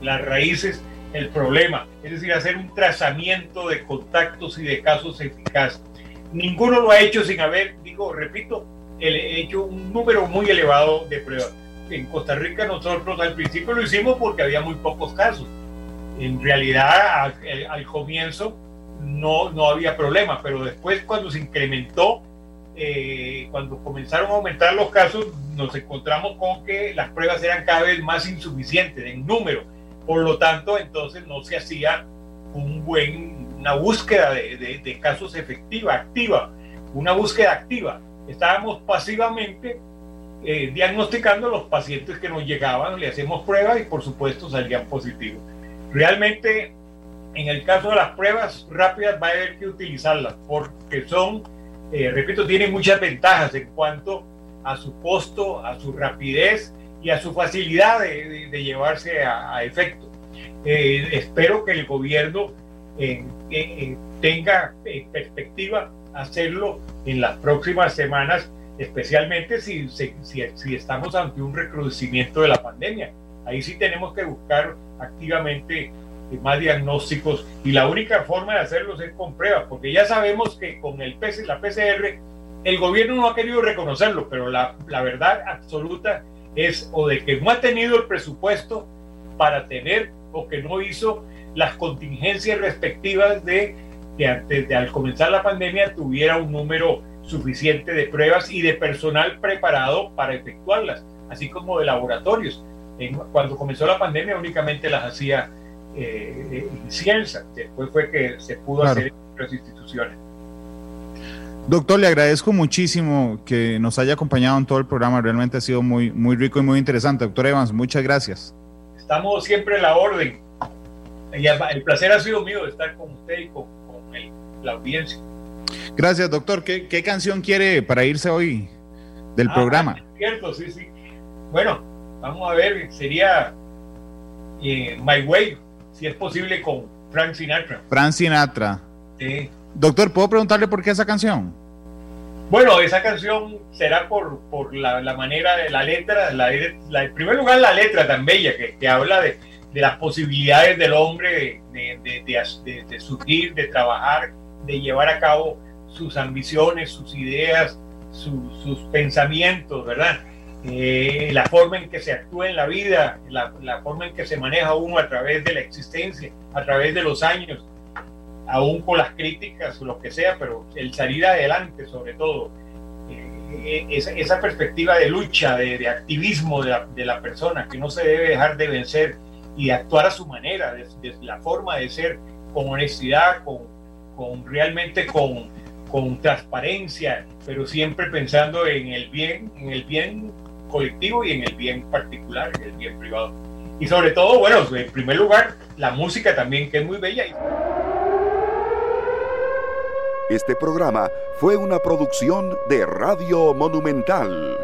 las raíces el problema, es decir, hacer un trazamiento de contactos y de casos eficaces. Ninguno lo ha hecho sin haber, digo, repito, hecho un número muy elevado de pruebas. En Costa Rica nosotros al principio lo hicimos porque había muy pocos casos. En realidad, al, comienzo, no, no había problema, pero después cuando se incrementó, eh, cuando comenzaron a aumentar los casos, nos encontramos con que las pruebas eran cada vez más insuficientes en número. Por lo tanto, entonces no se hacía un buen, una búsqueda de, de casos efectiva, activa, una búsqueda activa. Estábamos pasivamente eh, diagnosticando los pacientes que nos llegaban, le hacemos pruebas y por supuesto salían positivos. Realmente, en el caso de las pruebas rápidas va a haber que utilizarlas porque son, eh, repito, tienen muchas ventajas en cuanto a su costo, a su rapidez y a su facilidad de, llevarse a, efecto. Eh, espero que el gobierno tenga perspectiva hacerlo en las próximas semanas especialmente si, si, si, estamos ante un recrudecimiento de la pandemia. Ahí sí tenemos que buscar activamente eh, más diagnósticos y la única forma de hacerlos es con pruebas, porque ya sabemos que con el PC, la PCR el gobierno no ha querido reconocerlo, pero la, la verdad absoluta es o de que no ha tenido el presupuesto para tener o que no hizo las contingencias respectivas de que antes de al comenzar la pandemia tuviera un número suficiente de pruebas y de personal preparado para efectuarlas, así como de laboratorios. cuando comenzó la pandemia únicamente las hacía eh, ciencia, después fue que se pudo hacer en otras instituciones. Doctor, le agradezco muchísimo que nos haya acompañado en todo el programa, realmente ha sido muy, muy rico y muy interesante. Doctor Evans, muchas gracias. Estamos siempre en la orden. El placer ha sido mío de estar con usted y con, la audiencia. Gracias, doctor. ¿Qué, canción quiere para irse hoy del ah, programa? Cierto, sí, sí. Bueno, vamos a ver, sería eh, My Way, si es posible, con Frank Sinatra. Frank Sinatra. Sí. Doctor, ¿puedo preguntarle por qué esa canción? Bueno, esa canción será por, por la, manera de la letra, la, en primer lugar la letra tan bella que, que habla de, de, las posibilidades del hombre de, de, de, surgir, de trabajar, de llevar a cabo sus ambiciones, sus ideas, sus pensamientos, ¿verdad? Eh, la forma en que se actúa en la vida, la, forma en que se maneja uno a través de la existencia, a través de los años, aún con las críticas o lo que sea, pero el salir adelante sobre todo. Eh, esa, perspectiva de lucha, de, activismo de la, de la, persona, que no se debe dejar de vencer y de actuar a su manera, de, la forma de ser con honestidad, con, con realmente con con transparencia, pero siempre pensando en el bien, en el bien colectivo y en el bien particular, en el bien privado. Y sobre todo, bueno, en primer lugar, la música también, que es muy bella. Este programa fue una producción de Radio Monumental.